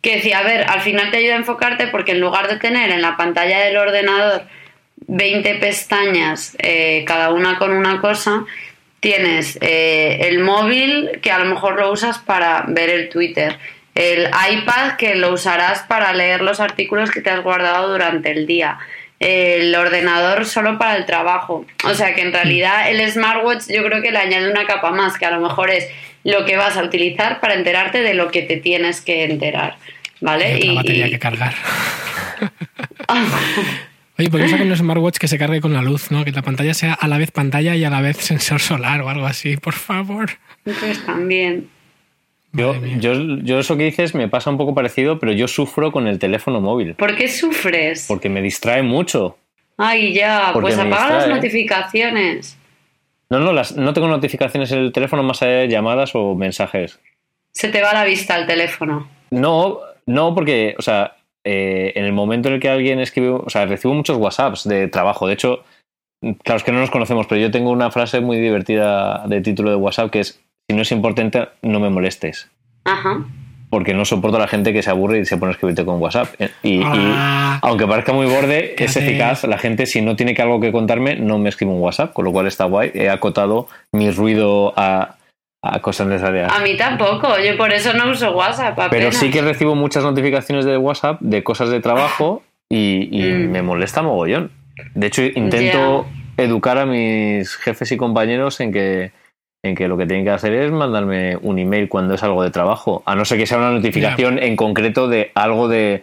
que decía, a ver, al final te ayuda a enfocarte porque en lugar de tener en la pantalla del ordenador 20 pestañas, eh, cada una con una cosa, tienes eh, el móvil que a lo mejor lo usas para ver el Twitter, el iPad que lo usarás para leer los artículos que te has guardado durante el día, el ordenador solo para el trabajo. O sea que en realidad el smartwatch yo creo que le añade una capa más, que a lo mejor es lo que vas a utilizar para enterarte de lo que te tienes que enterar. ¿Vale? Y, batería que cargar. Oye, ¿por qué sacan un smartwatch que se cargue con la luz, ¿no? Que la pantalla sea a la vez pantalla y a la vez sensor solar o algo así, por favor. Pues también. Yo, yo, yo, eso que dices me pasa un poco parecido, pero yo sufro con el teléfono móvil. ¿Por qué sufres? Porque me distrae mucho. Ay, ya, pues apaga las notificaciones. No, no, las, no tengo notificaciones en el teléfono más allá de llamadas o mensajes. Se te va la vista al teléfono. No, no, porque, o sea, eh, en el momento en el que alguien escribe, o sea, recibo muchos WhatsApps de trabajo. De hecho, claro, es que no nos conocemos, pero yo tengo una frase muy divertida de título de WhatsApp que es, si no es importante, no me molestes. Ajá. Porque no soporto a la gente que se aburre y se pone a escribirte con WhatsApp. Y, ah. aunque parezca muy borde, es eficaz. La gente, si no tiene que algo que contarme, no me escribe un WhatsApp, con lo cual está guay. He acotado mi ruido a, a cosas necesarias. A mí tampoco, yo por eso no uso WhatsApp. Pero sí que recibo muchas notificaciones de WhatsApp de cosas de trabajo y, mm. me molesta mogollón. De hecho, intento educar a mis jefes y compañeros en que, en que lo que tienen que hacer es mandarme un email cuando es algo de trabajo, a no ser que sea una notificación en concreto de algo de,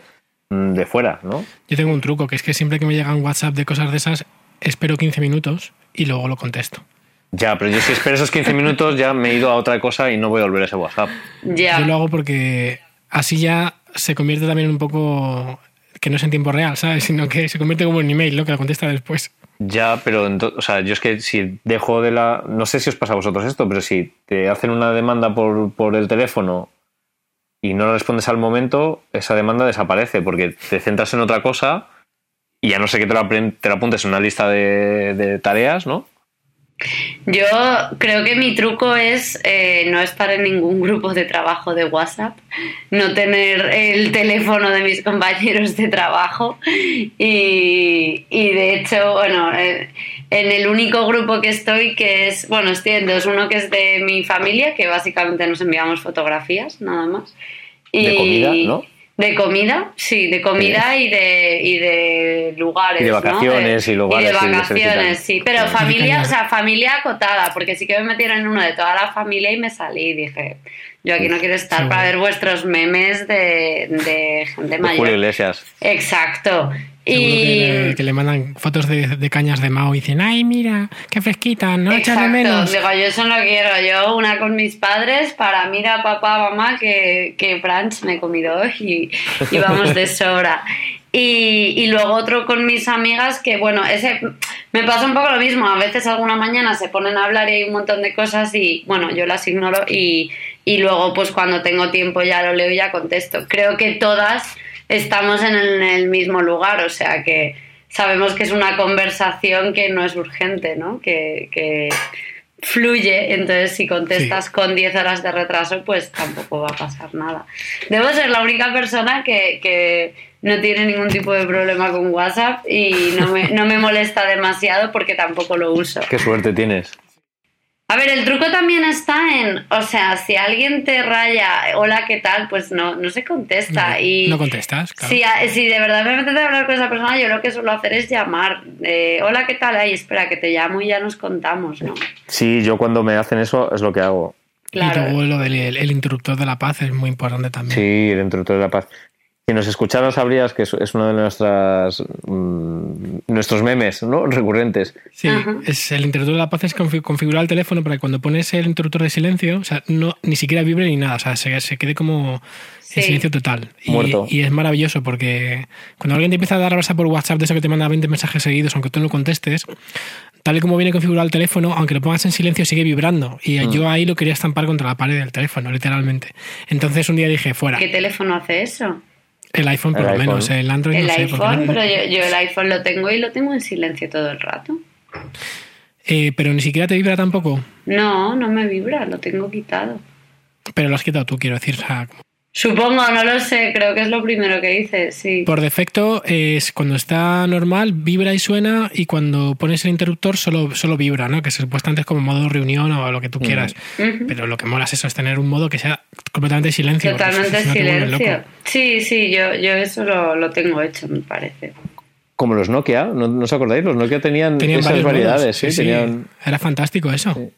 mm, de fuera, ¿no? Yo tengo un truco, que es que siempre que me llegan WhatsApp de cosas de esas, espero 15 minutos y luego lo contesto. Ya, pero yo si espero esos 15 minutos ya me he ido a otra cosa y no voy a volver a ese WhatsApp. Ya. Yo lo hago porque así ya se convierte también un poco que no es en tiempo real, ¿sabes? Sino que se convierte como en email, lo que la contesta después. Ya, pero o sea, yo es que si dejo de la. No sé si os pasa a vosotros esto, pero si te hacen una demanda por, por el teléfono y no respondes al momento, esa demanda desaparece porque te centras en otra cosa y ya no sé que te la, te apuntes en una lista de, de tareas, ¿no? Yo creo que mi truco es eh, no estar en ningún grupo de trabajo de WhatsApp, no tener el teléfono de mis compañeros de trabajo y, de hecho, bueno, eh, en el único grupo que estoy, que es, bueno, estoy en dos, uno que es de mi familia, que básicamente nos enviamos fotografías, nada más. Y, de comida, ¿no? De comida, sí, de comida y de, y de lugares. Y de vacaciones y lugares. Y de vacaciones, sí. Pero familia, o sea, familia acotada, porque sí que me metieron en uno de toda la familia y me salí y dije, Yo aquí no quiero estar para ver vuestros memes de, de gente Julio mayor. Iglesias. Exacto. Seguro Y que, le, que le mandan fotos de, de cañas de Mao y dicen, ay, mira, qué fresquita, no echas de menos. digo, yo eso no quiero, yo una con mis padres para mira papá, mamá, que, que brunch me he comido hoy y, y vamos de sobra. Y, y luego otro con mis amigas que, bueno, ese me pasa un poco lo mismo, a veces alguna mañana se ponen a hablar y hay un montón de cosas y, bueno, yo las ignoro y, y luego pues cuando tengo tiempo ya lo leo y ya contesto. Creo que todas estamos en el, mismo lugar, o sea que sabemos que es una conversación que no es urgente, ¿no? Que, que fluye, entonces si contestas con 10 horas de retraso, pues tampoco va a pasar nada. Debo ser la única persona que, que no tiene ningún tipo de problema con WhatsApp y no me, no me molesta demasiado porque tampoco lo uso. Qué suerte tienes. A ver, el truco también está en, o sea, si alguien te raya, hola, ¿qué tal? Pues no, no se contesta. No, y no contestas, claro. si, si de verdad me apetece hablar con esa persona, yo lo que suelo hacer es llamar. eh, hola, ¿qué tal? Ay, espera, que te llamo y ya nos contamos, ¿no? Sí, yo cuando me hacen eso es lo que hago. Y Claro. luego lo del el interruptor de la paz es muy importante también. Sí, el interruptor de la paz. Si nos escucharon sabrías que es, uno de nuestras mm, nuestros memes ¿no? recurrentes. Sí, Ajá. es el interruptor de la paz es confi- configurar el teléfono para que cuando pones el interruptor de silencio, o sea, no, ni siquiera vibre ni nada, o sea, se, se quede como Sí. en silencio total. Y, Muerto. y es maravilloso porque cuando alguien te empieza a dar abrazar por WhatsApp de eso que te manda 20 mensajes seguidos, aunque tú no contestes, tal y como viene configurado el teléfono, aunque lo pongas en silencio, sigue vibrando. Y Mm. yo ahí lo quería estampar contra la pared del teléfono, literalmente. Entonces un día dije, fuera. ¿Qué teléfono hace eso? El iPhone por El lo iPhone. menos, el Android El no sé. iPhone, no- pero yo, yo el iPhone lo tengo y lo tengo en silencio todo el rato. Eh, pero ni siquiera te vibra tampoco. No, no me vibra, lo tengo quitado. Pero lo has quitado tú, quiero decir. O sea, Supongo, no lo sé, creo que es lo primero que hice, sí. por defecto, es cuando está normal, vibra y suena, y cuando pones el interruptor solo, solo vibra, ¿no? Que supuestamente es como modo reunión o lo que tú quieras. Ujú. Pero lo que mola es eso, es tener un modo que sea completamente silencio. Totalmente si no silencio. Sí, sí, yo, yo eso lo, lo tengo hecho, me parece. Como los Nokia, ¿no, no os acordáis? Los Nokia tenían, Tenían esas variedades, modos. sí, tenían... Era fantástico eso. Sí.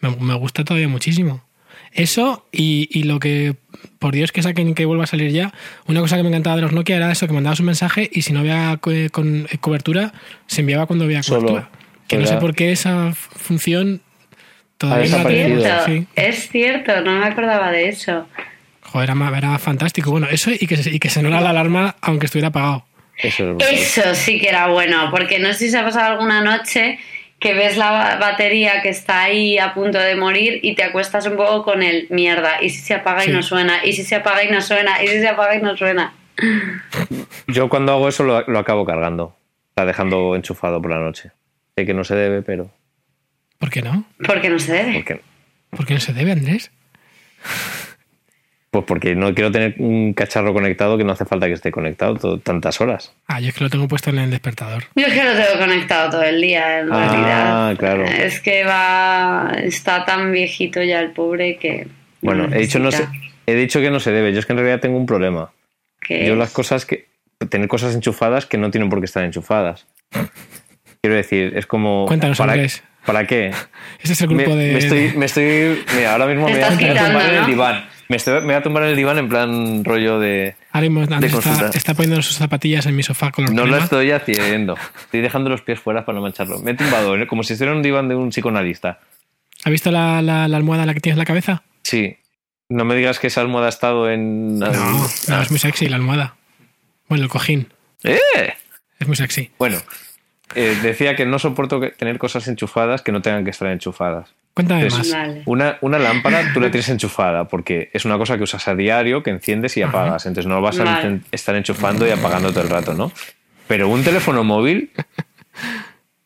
Me, me gusta todavía muchísimo. Eso y, y lo que, por Dios que saquen que vuelva a salir ya, una cosa que me encantaba de los Nokia era eso, que mandabas un mensaje y si no había co- con, eh, cobertura, se enviaba cuando había Solo. cobertura. Que no sé por qué esa función todavía no la Sí. es cierto, no me acordaba de eso. Joder, era, era fantástico. Bueno, eso y que, se- y que sonara la alarma aunque estuviera apagado. Eso es. Eso sí que era bueno, porque no sé si se ha pasado alguna noche que ves la ba- batería que está ahí a punto de morir y te acuestas un poco con el mierda. Y si se apaga Sí. y no suena, y si se apaga y no suena, y si se apaga y no suena. Yo cuando hago eso lo, lo acabo cargando. Está dejando enchufado por la noche. Sé que no se debe, pero... ¿Por qué no? Porque no se debe. ¿Por qué? ¿Por qué no se debe, Andrés? Pues porque no quiero tener un cacharro conectado que no hace falta que esté conectado to- tantas horas. Ah, yo es que lo tengo puesto en el despertador. Yo es que lo tengo conectado todo el día, en Ah, realidad. claro. Es que va. Está tan viejito ya el pobre que. Bueno, he dicho, no he dicho que no se debe. Yo es que en realidad tengo un problema. Yo las cosas que... Tener cosas enchufadas que no tienen por qué estar enchufadas. Quiero decir, es como... Cuéntanos, ¿para, Andrés. ¿Para qué? Ese es el Me, grupo de. me estoy, me estoy... Mira, ahora mismo me voy, a, me quitando, en el ¿no? diván. Me, estoy- me voy a tumbar en el diván en plan rollo de... Mismo Andrés está, poniendo sus zapatillas en mi sofá color No lo estoy haciendo. Estoy dejando los pies fuera para no mancharlo. Me he tumbado, ¿eh? como si estuviera en un diván de un psicoanalista. ¿Has visto la, la, la almohada en la que tienes la cabeza? Sí. No me digas que esa almohada ha estado en... No, no, es muy sexy la almohada. Bueno, el cojín. ¡Eh! Es muy sexy. Bueno, eh, decía que no soporto tener cosas enchufadas que no tengan que estar enchufadas. Cuéntame más. Vale. Una, una lámpara tú la tienes enchufada porque es una cosa que usas a diario, que enciendes y apagas. Entonces no vas a Vale. estar enchufando y apagando todo el rato, ¿no? Pero un teléfono móvil,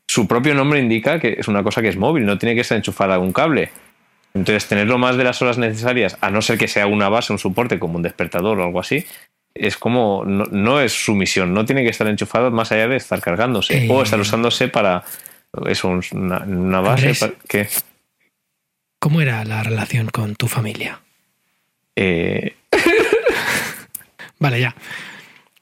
su propio nombre indica que es una cosa que es móvil, no tiene que estar enchufada a un cable. Entonces tenerlo más de las horas necesarias, a no ser que sea una base, un soporte como un despertador o algo así, es como, no, no es su misión, no tiene que estar enchufado más allá de estar cargándose Eh. o estar usándose para una, una base. Andrés. para- ¿qué? ¿Cómo era la relación con tu familia? Eh, Vale, ya.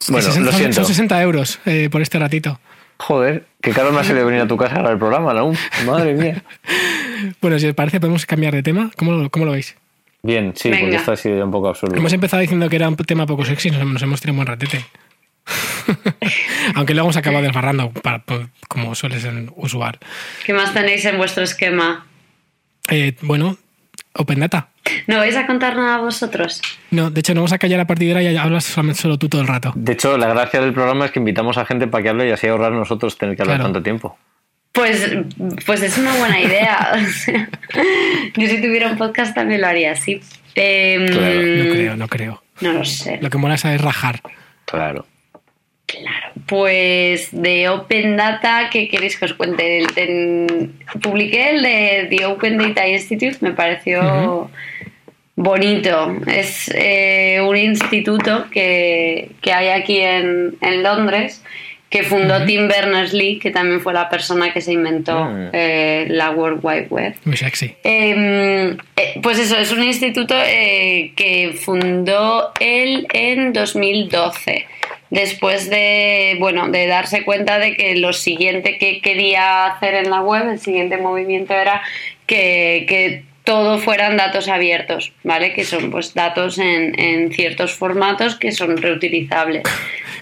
Bueno, lo siento. Son 60 euros eh, por este ratito. Joder, que caro me ha salido venir a tu casa a grabar el programa, aún. Madre mía. Bueno, si os parece, podemos cambiar de tema. ¿Cómo, lo- cómo lo veis? Bien, sí, porque esto ha sido ya un poco absurdo. Hemos empezado diciendo que era un tema poco sexy, nos, nos hemos tirado un buen ratete. Aunque luego hemos acabado desbarrando, para- como suele ser usual. ¿Qué más tenéis en vuestro esquema? Eh, bueno, Open Data. ¿No vais a contar nada vosotros? No, de hecho, no vamos a callar a partir de ahora y hablas solamente solo tú todo el rato. De hecho, la gracia del programa es que invitamos a gente para que hable y así ahorrar nosotros tener que hablar Claro. tanto tiempo. Pues, pues es una buena idea. O sea, yo si tuviera un podcast también lo haría así. Em, Claro, No creo, no creo. No lo sé. Lo que mola es rajar. Claro. Claro. Pues de Open Data, ¿qué queréis que os cuente? El- en- publiqué el de The Open Data Institute, me pareció bonito. Es eh, un instituto que, que hay aquí en, en Londres que fundó Tim Berners-Lee, que también fue la persona que se inventó Mm. eh, la World Wide Web. Muy sexy. Eh, eh, pues eso, es un instituto eh, que fundó él en 2012. Después de, bueno, de darse cuenta de que lo siguiente que quería hacer en la web, el siguiente movimiento era que, que todo fueran datos abiertos, ¿vale? Que son pues datos en, en ciertos formatos que son reutilizables.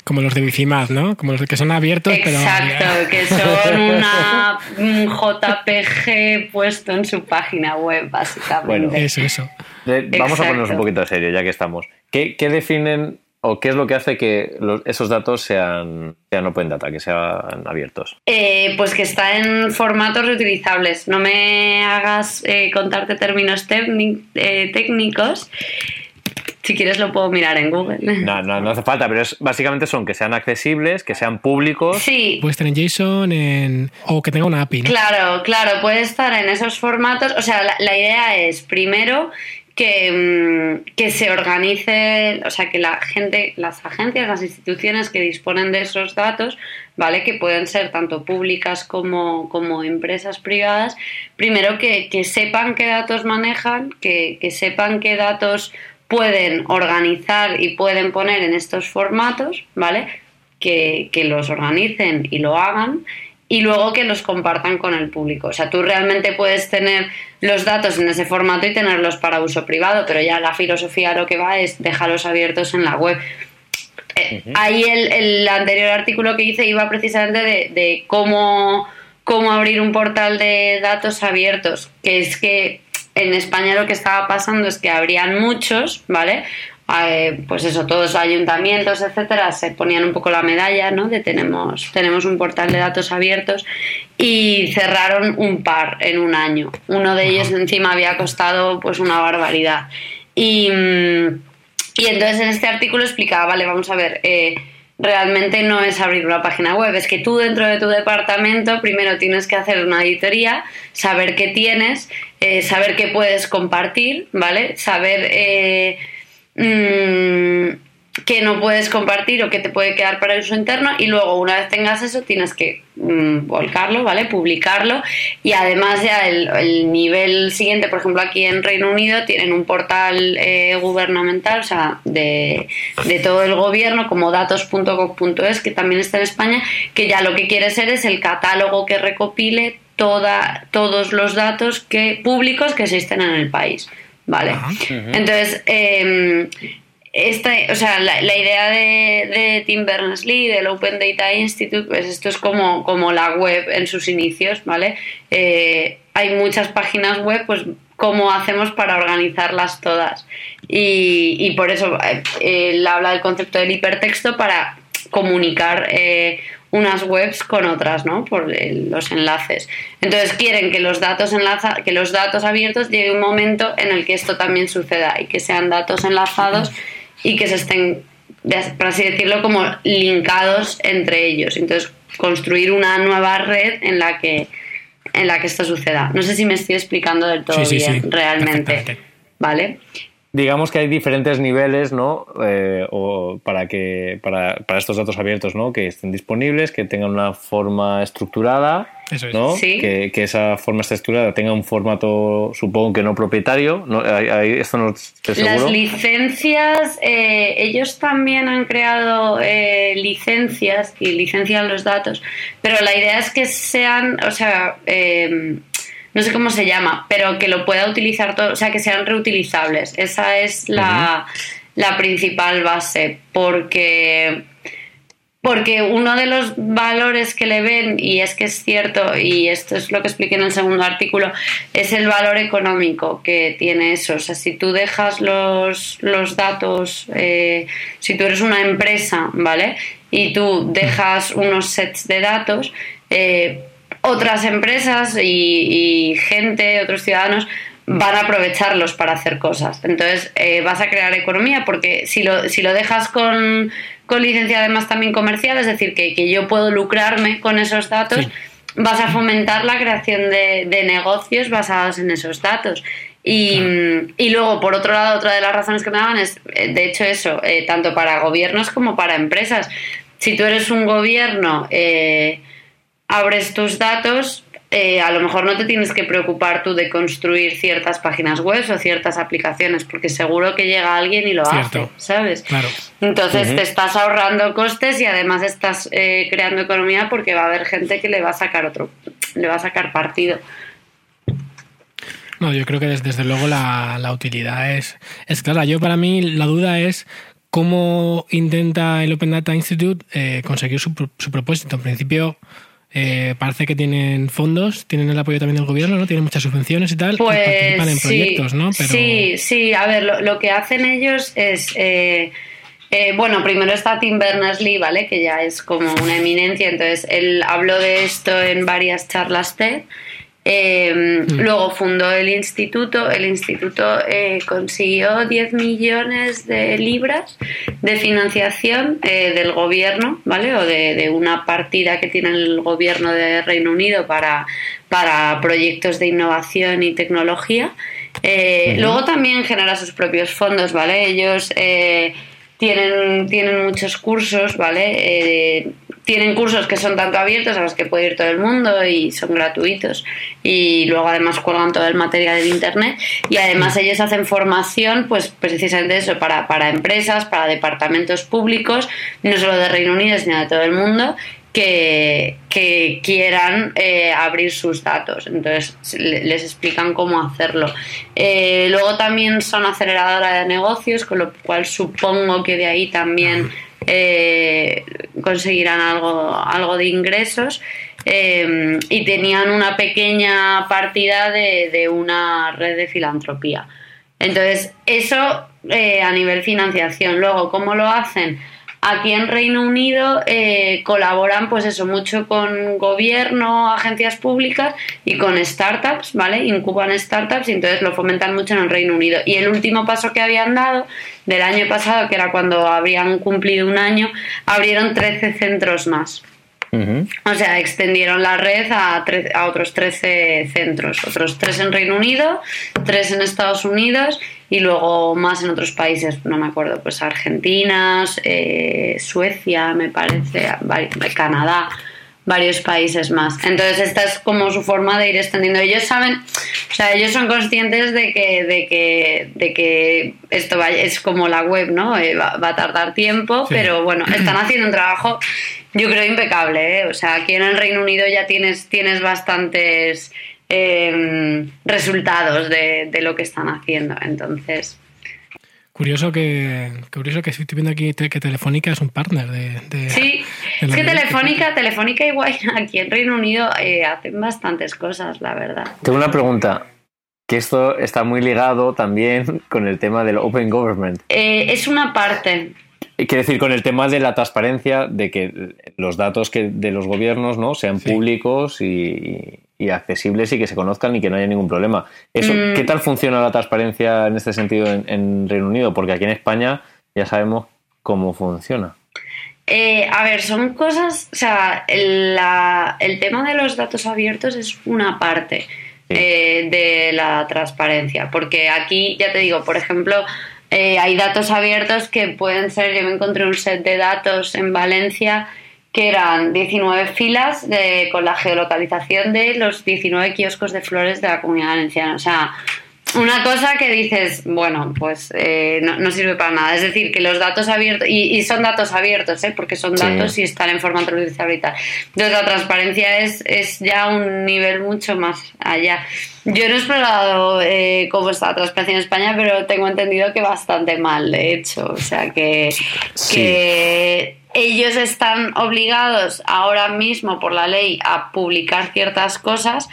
Como los de Bicimad, ¿no? Como los de que son abiertos, Exacto, pero. que son una un JPG puesto en su página web, básicamente. Bueno. Eso, eso. Vamos a ponernos un poquito de serio, ya que estamos. ¿Qué, qué definen o qué es lo que hace que los- esos datos sean, sean open data, que sean abiertos? Eh, pues que está en formatos reutilizables. No me hagas eh, contarte términos eh, técnicos. Si quieres lo puedo mirar en Google. No, no, no hace falta, pero es, básicamente son que sean accesibles, que sean públicos. Sí, Puede estar en JSON en... o que tenga una API, ¿no? Claro, claro, puede estar en esos formatos. O sea, la, la idea es, primero, que, mm, que se organice, o sea, que la gente, las agencias, las instituciones que disponen de esos datos, ¿vale? Que pueden ser tanto públicas como, como empresas privadas, primero que, que sepan qué datos manejan, que, que sepan qué datos pueden organizar y pueden poner en estos formatos, ¿vale? Que, que los organicen y lo hagan y luego que los compartan con el público. O sea, tú realmente puedes tener los datos en ese formato y tenerlos para uso privado, pero ya la filosofía lo que va es dejarlos abiertos en la web. Eh, Ahí el, el anterior artículo que hice iba precisamente de, de cómo, cómo abrir un portal de datos abiertos, que es que en España lo que estaba pasando es que habrían muchos, ¿vale? Eh, pues eso, todos los ayuntamientos, etcétera, se ponían un poco la medalla, ¿no? De tenemos, tenemos un portal de datos abiertos y cerraron un par en un año. Uno de ellos encima había costado pues una barbaridad. Y, mm, y entonces en este artículo explicaba, vale, vamos a ver, eh, realmente no es abrir una página web, es que tú dentro de tu departamento primero tienes que hacer una auditoría, saber qué tienes, eh, saber qué puedes compartir, ¿vale? Saber eh, mm, qué no puedes compartir o qué te puede quedar para el uso interno y luego una vez tengas eso tienes que mm, volcarlo, ¿vale? Publicarlo y además ya el, el nivel siguiente, por ejemplo aquí en Reino Unido tienen un portal eh, gubernamental, o sea, de, de todo el gobierno como datos.gov.es que también está en España, que ya lo que quiere ser es el catálogo que recopile toda, todos los datos que, públicos que existen en el país, ¿vale? Entonces, eh, esta, o sea, la, la idea de, de Tim Berners-Lee, del Open Data Institute, pues esto es como, como la web en sus inicios, ¿vale? Eh, hay muchas páginas web, pues cómo hacemos para organizarlas todas. Y, y por eso eh, él habla del concepto del hipertexto para comunicar eh, unas webs con otras, ¿no? Por el- los enlaces. Entonces quieren que los datos enlaza, que los datos abiertos llegue un momento en el que esto también suceda y que sean datos enlazados y que se estén, por así decirlo, como linkados entre ellos. Entonces construir una nueva red en la que en la que esto suceda. No sé si me estoy explicando del todo Sí, bien, sí, realmente. ¿Vale? Digamos que hay diferentes niveles, ¿no? Eh, o para que para, para estos datos abiertos, ¿no? Que estén disponibles, que tengan una forma estructurada, Eso es. ¿no? Sí. Que, que esa forma estructurada tenga un formato, supongo que no propietario. ¿no? Ahí- ahí- esto no estoy seguro. Las licencias, eh, ellos también han creado eh, licencias y licencian los datos, pero la idea es que sean, o sea, eh, no sé cómo se llama, pero que lo pueda utilizar todo, o sea, que sean reutilizables. Esa es la, la principal base, porque porque uno de los valores que le ven, y es que es cierto, y esto es lo que expliqué en el segundo artículo, es el valor económico que tiene eso. O sea, si tú dejas los, los datos, eh, si tú eres una empresa, ¿vale? Y tú dejas unos sets de datos, eh, otras empresas y, gente, otros ciudadanos, van a aprovecharlos para hacer cosas. Entonces eh, vas a crear economía porque si lo, si lo dejas con, con licencia además también comercial, es decir, que, yo puedo lucrarme con esos datos, vas a fomentar la creación de, negocios basados en esos datos. Y, luego, por otro lado, otra de las razones que me daban es, eh, de hecho, eso, eh, tanto para gobiernos como para empresas. Si tú eres un gobierno, eh, abres tus datos, eh, a lo mejor no te tienes que preocupar tú de construir ciertas páginas web o ciertas aplicaciones, porque seguro que llega alguien y lo hace, ¿sabes? Claro. Entonces te estás ahorrando costes y además estás eh, creando economía porque va a haber gente que le va a sacar otro, le va a sacar partido. No, yo creo que desde, luego la, utilidad es, es clara. Yo para mí la duda es cómo intenta el Open Data Institute eh, conseguir su, su propósito. En principio eh, parece que tienen fondos, tienen el apoyo también del gobierno, ¿no? Tienen muchas subvenciones y tal, pues, participan en proyectos, ¿no? Sí, sí, a ver, lo, que hacen ellos es... Eh, eh, bueno, primero está Tim Berners-Lee, ¿vale? Que ya es como una eminencia, entonces él habló de esto en varias charlas TED. Em, mm. Luego fundó el instituto. El instituto eh, consiguió 10 millones de libras de financiación eh, del gobierno, ¿vale? O de, una partida que tiene el gobierno de Reino Unido para, para proyectos de innovación y tecnología. Eh, luego también genera sus propios fondos, ¿vale? Ellos tienen, tienen muchos cursos, ¿vale? Tienen cursos que son tanto abiertos a los que puede ir todo el mundo y son gratuitos y luego además cuelgan todo el material en internet y además ellos hacen formación pues precisamente eso para, para empresas, para departamentos públicos, no solo de Reino Unido sino de todo el mundo que, quieran eh, abrir sus datos. Entonces les explican cómo hacerlo. Eh, luego también son aceleradora de negocios, con lo cual supongo que de ahí también eh, conseguirán algo, algo de ingresos. Eh, y tenían una pequeña partida de, una red de filantropía. Entonces, eso eh, a nivel financiación. Luego, ¿cómo lo hacen? Aquí en Reino Unido eh, colaboran, pues eso, mucho con gobierno, agencias públicas y con startups, ¿vale? Incuban startups y entonces lo fomentan mucho en el Reino Unido. Y el último paso que habían dado del año pasado, que era cuando habrían cumplido un año, abrieron 13 centros más. O sea, extendieron la red a, a otros 13 centros, otros 3 en Reino Unido, 3 en Estados Unidos y luego más en otros países, no me acuerdo, pues Argentina, eh, Suecia, me parece, Canadá, varios países más. Entonces esta es como su forma de ir extendiendo. Ellos saben, o sea, ellos son conscientes de que, de que, de que esto va, es como la web, ¿no? Eh, va, a tardar tiempo, pero bueno, están haciendo un trabajo yo creo impecable, ¿eh? O sea, aquí en el Reino Unido ya tienes, tienes bastantes em, resultados de, lo que están haciendo. Entonces. Curioso que, curioso que estoy viendo aquí que Telefónica es un partner de. sí, es que Telefónica, Telefónica igual aquí en Reino Unido eh, hacen bastantes cosas, la verdad. Tengo una pregunta que esto está muy ligado también con el tema del Open Government. Eh, es una parte. Quiero decir, con el tema de la transparencia, de que los datos que de los gobiernos ¿no? sean públicos y, accesibles y que se conozcan y que no haya ningún problema. Eso, mm. ¿Qué tal funciona la transparencia en este sentido en, Reino Unido? Porque aquí en España ya sabemos cómo funciona. Eh, a ver, son cosas, o sea, el tema de los datos abiertos es una parte eh, de la transparencia, porque aquí, ya te digo, por ejemplo, eh, hay datos abiertos que pueden ser, yo me encontré un set de datos en Valencia que eran 19 filas con la geolocalización de los 19 kioscos de flores de la comunidad valenciana. O sea, una cosa que dices, bueno, pues eh, no, sirve para nada. Es decir, que los datos abiertos, y, son datos abiertos, ¿eh? porque son datos y están en forma reproducible y tal. Entonces la transparencia es, es ya un nivel mucho más allá. Yo no he explorado eh, cómo está la transparencia en España, pero tengo entendido que bastante mal, de hecho. O sea, que, que ellos están obligados ahora mismo por la ley a publicar ciertas cosas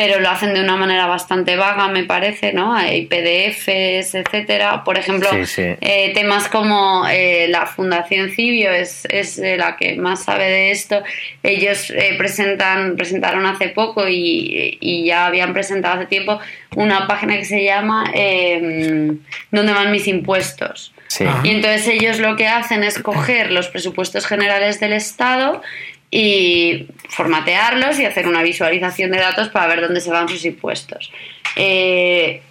pero lo hacen de una manera bastante vaga, me parece, ¿no? Hay PDFs, etcétera. Por ejemplo, eh, temas como eh, la Fundación Cibio es, es la que más sabe de esto. Ellos eh, presentan, presentaron hace poco y, y, ya habían presentado hace tiempo una página que se llama em, ¿Dónde van mis impuestos? Y entonces ellos lo que hacen es coger los presupuestos generales del Estado y formatearlos y hacer una visualización de datos para ver dónde se van sus impuestos. Eh,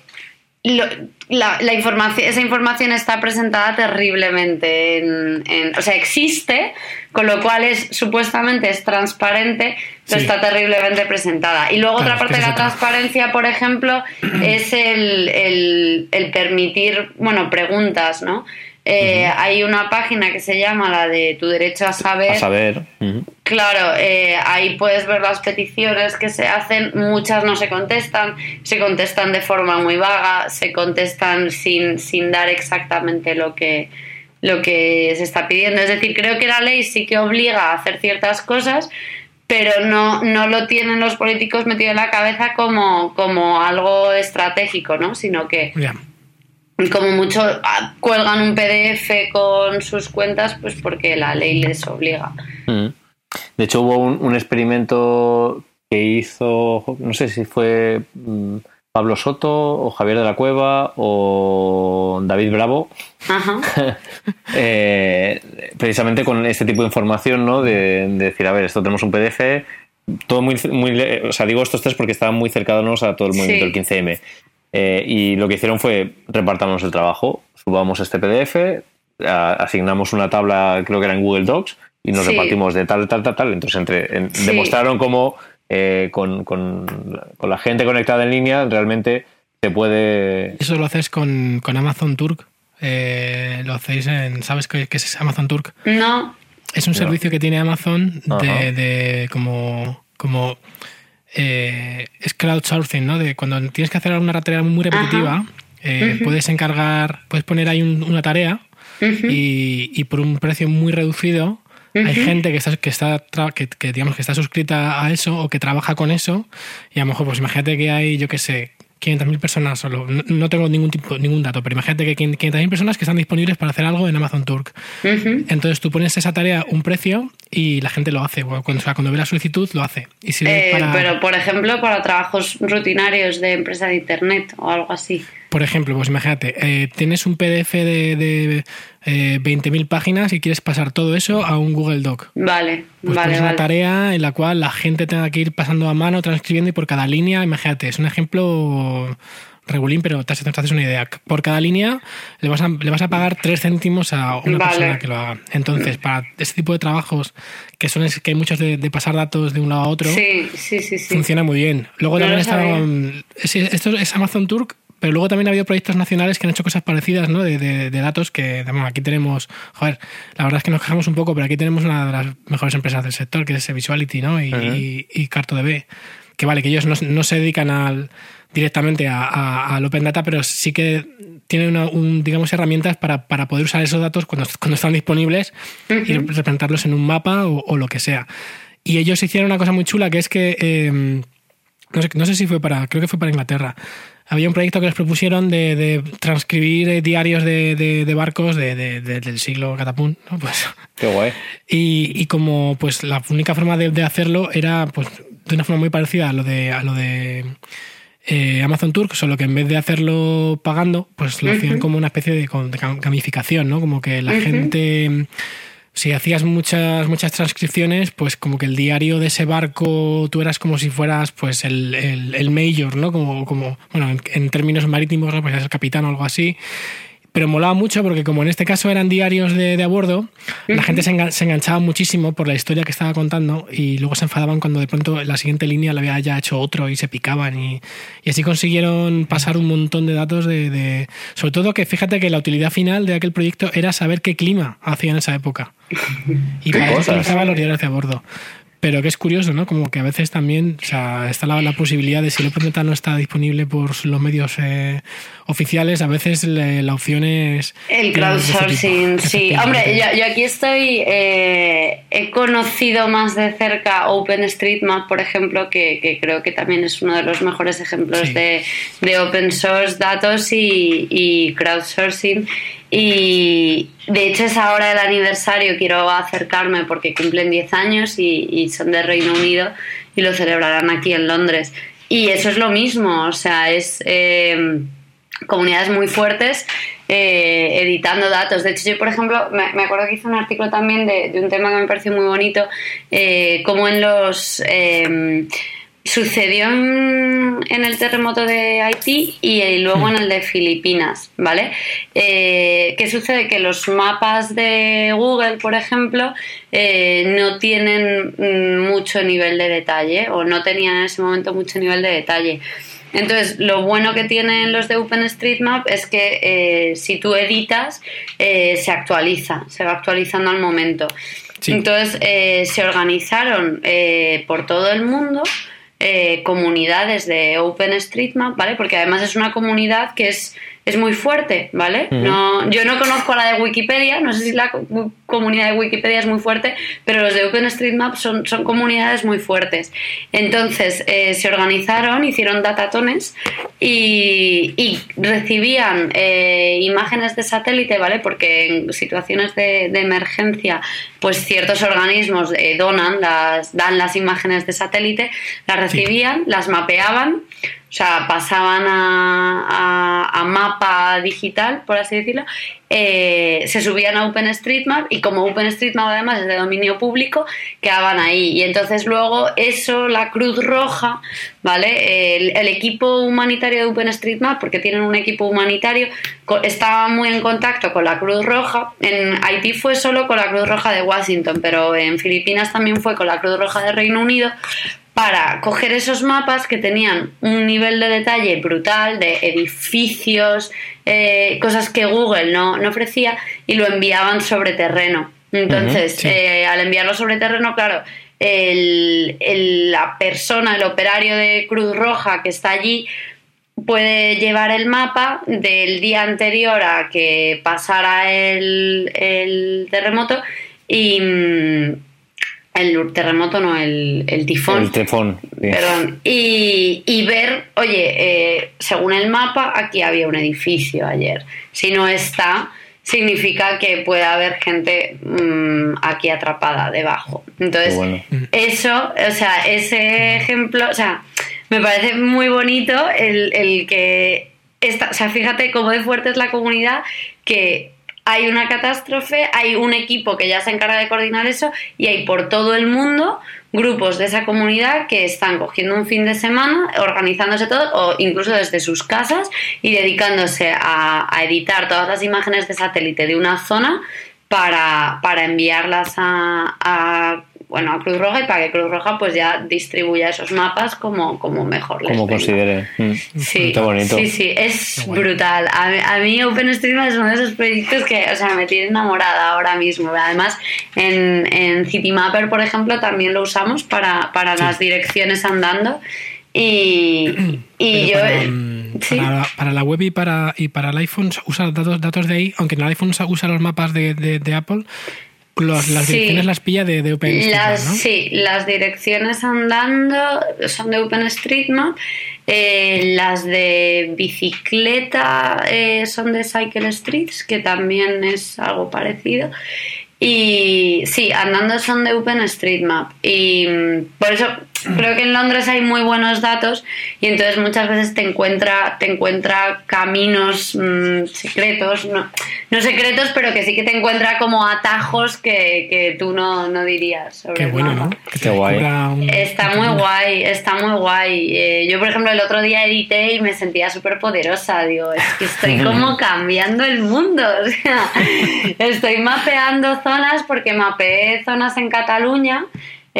la, información, esa información está presentada terriblemente, en, o sea, existe, con lo cual es supuestamente es transparente, pero está terriblemente presentada. Y luego otra parte de la transparencia, por ejemplo, es el, el, el permitir, bueno, preguntas, ¿no? Eh, hay una página que se llama la de Tu Derecho a Saber. A saber. Claro, eh, ahí puedes ver las peticiones que se hacen, muchas no se contestan, se contestan de forma muy vaga, se contestan sin, sin dar exactamente lo que, lo que se está pidiendo. Es decir, creo que la ley sí que obliga a hacer ciertas cosas, pero no, no lo tienen los políticos metido en la cabeza como, como algo estratégico, ¿no? Sino que como mucho ah, cuelgan un PDF con sus cuentas, pues porque la ley les obliga. Mm. De hecho, hubo un, experimento que hizo, no sé si fue mm, Pablo Soto o Javier de la Cueva o David Bravo, eh, precisamente con este tipo de información, ¿no? De, decir, a ver, esto tenemos un PDF, todo muy, muy, o sea, digo estos tres porque estaban muy cercanos a todo el movimiento del 15M. Eh, y lo que hicieron fue repartamos el trabajo, subamos este PDF, asignamos una tabla, creo que era en Google Docs, y nos repartimos de tal, tal, tal, tal. Entonces, entre, demostraron cómo eh, con, con, la gente conectada en línea realmente se puede. Eso lo haces con, con Amazon Turk. Eh, lo hacéis en. ¿Sabes qué, es Amazon Turk? No. Es un servicio que tiene Amazon de, de como. como eh, es crowdsourcing, ¿no? De cuando tienes que hacer alguna tarea muy repetitiva, eh, puedes encargar, puedes poner ahí una tarea y, por un precio muy reducido hay gente que está, que está que, digamos que está suscrita a eso o que trabaja con eso y a lo mejor pues imagínate que hay yo qué sé 500.000 personas solo. No, tengo ningún tipo, ningún dato, pero imagínate que 500.000 personas que están disponibles para hacer algo en Amazon Turk. Entonces tú pones esa tarea un precio y la gente lo hace. Cuando, cuando ve la solicitud, lo hace. Y eh, Pero, por ejemplo, para trabajos rutinarios de empresa de Internet o algo así. Por ejemplo, pues imagínate, eh, tienes un PDF de, de eh, 20.000 páginas y quieres pasar todo eso a un Google Doc. Vale, pues vale. Es una tarea en la cual la gente tenga que ir pasando a mano, transcribiendo y por cada línea, imagínate, es un ejemplo regulín, pero te haces una idea. Por cada línea le vas a, le vas a pagar 3 céntimos a una persona que lo haga. Entonces, para este tipo de trabajos, que son que hay muchos de, pasar datos de un lado a otro, sí, sí, sí, funciona muy bien. Luego también está... Esto es Amazon Turk, pero luego también ha habido proyectos nacionales que han hecho cosas parecidas, ¿no? De, de, datos que, bueno, aquí tenemos, joder, la verdad es que nos quejamos un poco, pero aquí tenemos una de las mejores empresas del sector, que es Visuality, ¿no? Y, y, CartoDB. Que vale, que ellos no, se dedican al, directamente al Open Data, pero sí que tienen un, digamos, herramientas para, para, poder usar esos datos cuando, cuando están disponibles y representarlos en un mapa o, lo que sea. Y ellos hicieron una cosa muy chula, que es que, eh, no, sé, no sé si fue para, creo que fue para Inglaterra, había un proyecto que les propusieron de, transcribir eh, diarios de, barcos del siglo Catapún. Pues, Qué guay. Y, como pues la única forma de, hacerlo era pues de una forma muy parecida a lo de, a lo de eh, Amazon Turk, solo que en vez de hacerlo pagando, pues lo hacían como una especie de, gamificación, ¿no? Como que la gente si hacías muchas, muchas transcripciones, pues como que el diario de ese barco, tú eras como si fueras pues el, el, mayor, ¿no? Como, como bueno, en, términos marítimos, ¿no? pues eres el capitán o algo así. Pero molaba mucho porque como en este caso eran diarios de, a bordo, la gente se, enganchaba muchísimo por la historia que estaba contando y luego se enfadaban cuando de pronto la siguiente línea la había ya hecho otro y se picaban y, así consiguieron pasar un montón de datos de, Sobre todo que fíjate que la utilidad final de aquel proyecto era saber qué clima hacía en esa época. Y para eso utilizaban los diarios de a bordo. Pero que es curioso, ¿no? Como que a veces también o sea, está la, la, posibilidad de si el OpenData no está disponible por los medios eh, oficiales, a veces la opción es... El crowdsourcing, sí. Hombre, yo, aquí estoy... Eh, he conocido más de cerca OpenStreetMap, por ejemplo, que, que, creo que también es uno de los mejores ejemplos de, de, open source datos y, y crowdsourcing. Y de hecho es ahora el aniversario, quiero acercarme porque cumplen 10 años y, son de Reino Unido y lo celebrarán aquí en Londres. Y eso es lo mismo, o sea, es eh, comunidades muy fuertes eh, editando datos. De hecho, yo, por ejemplo, me, acuerdo que hice un artículo también de, un tema que me pareció muy bonito, eh, como en los sucedió en, el terremoto de Haití y luego en el de Filipinas, ¿vale? Eh, ¿Qué sucede? Que los mapas de Google, por ejemplo, eh, no tienen mm, mucho nivel de detalle o no tenían en ese momento mucho nivel de detalle. Entonces, lo bueno que tienen los de OpenStreetMap es que eh, si tú editas, se actualiza, se va actualizando al momento. Entonces, se organizaron por todo el mundo eh, comunidades de OpenStreetMap, ¿vale? Porque además es una comunidad que es es muy fuerte, ¿vale? no, yo no conozco la de Wikipedia, no sé si la comunidad de Wikipedia es muy fuerte, pero los de OpenStreetMap son, son comunidades muy fuertes. Entonces eh, se organizaron, hicieron datatones y, y recibían eh, imágenes de satélite, ¿vale? Porque en situaciones de, emergencia, pues ciertos organismos eh, donan, las, dan las imágenes de satélite, las recibían, las mapeaban o sea, pasaban a, mapa digital, por así decirlo, eh, se subían a OpenStreetMap y como OpenStreetMap además es de dominio público, quedaban ahí. Y entonces luego eso, la Cruz Roja, ¿vale? El, equipo humanitario de OpenStreetMap, porque tienen un equipo humanitario, estaba muy en contacto con la Cruz Roja. En Haití fue solo con la Cruz Roja de Washington, pero en Filipinas también fue con la Cruz Roja de Reino Unido para coger esos mapas que tenían un nivel de detalle brutal de edificios, eh, cosas que Google no, ofrecía y lo enviaban sobre terreno. Entonces, eh, al enviarlo sobre terreno, claro, la persona, el operario de Cruz Roja que está allí, puede llevar el mapa del día anterior a que pasara el, el terremoto y, mm, el terremoto, no, el, el tifón. El tifón. Perdón. Y, ver, oye, eh, según el mapa, aquí había un edificio ayer. Si no está, significa que puede haber gente mm, aquí atrapada debajo. Entonces, eso, o sea, ese ejemplo, o sea, me parece muy bonito el, el que. Esta, o sea, fíjate cómo de fuerte es la comunidad que hay una catástrofe, hay un equipo que ya se encarga de coordinar eso y hay por todo el mundo grupos de esa comunidad que están cogiendo un fin de semana, organizándose todo o incluso desde sus casas y dedicándose a, editar todas las imágenes de satélite de una zona para, enviarlas a bueno, a Cruz Roja y para que Cruz Roja pues ya distribuya esos mapas como, como mejor les Como considere. Mm. Sí, sí, sí, es brutal. A, mí OpenStreetMap es uno de esos proyectos que, o sea, me tiene enamorada ahora mismo. Además, en, en CityMapper, por ejemplo, también lo usamos para, para las direcciones andando y, y yo... Para, para, la web y para, y para el iPhone usa datos, datos de ahí, aunque en el iPhone usa los mapas de, de, de Apple, las direcciones las pilla de, de OpenStreetMap, Sí, las direcciones andando son de OpenStreetMap. Eh, las de bicicleta eh, son de Cycle Streets, que también es algo parecido. Y sí, andando son de OpenStreetMap. Y mm, por eso Creo que en Londres hay muy buenos datos y entonces muchas veces te encuentra, te encuentra caminos mm, secretos, no, no secretos, pero que sí que te encuentra como atajos que, que tú no, no dirías. Sobre Qué el bueno, mapa. ¿no? Qué guay. Está muy guay, está muy guay. Eh, yo, por ejemplo, el otro día edité y me sentía súper poderosa. Digo, es que estoy como cambiando el mundo. O sea, estoy mapeando zonas porque mapeé zonas en Cataluña,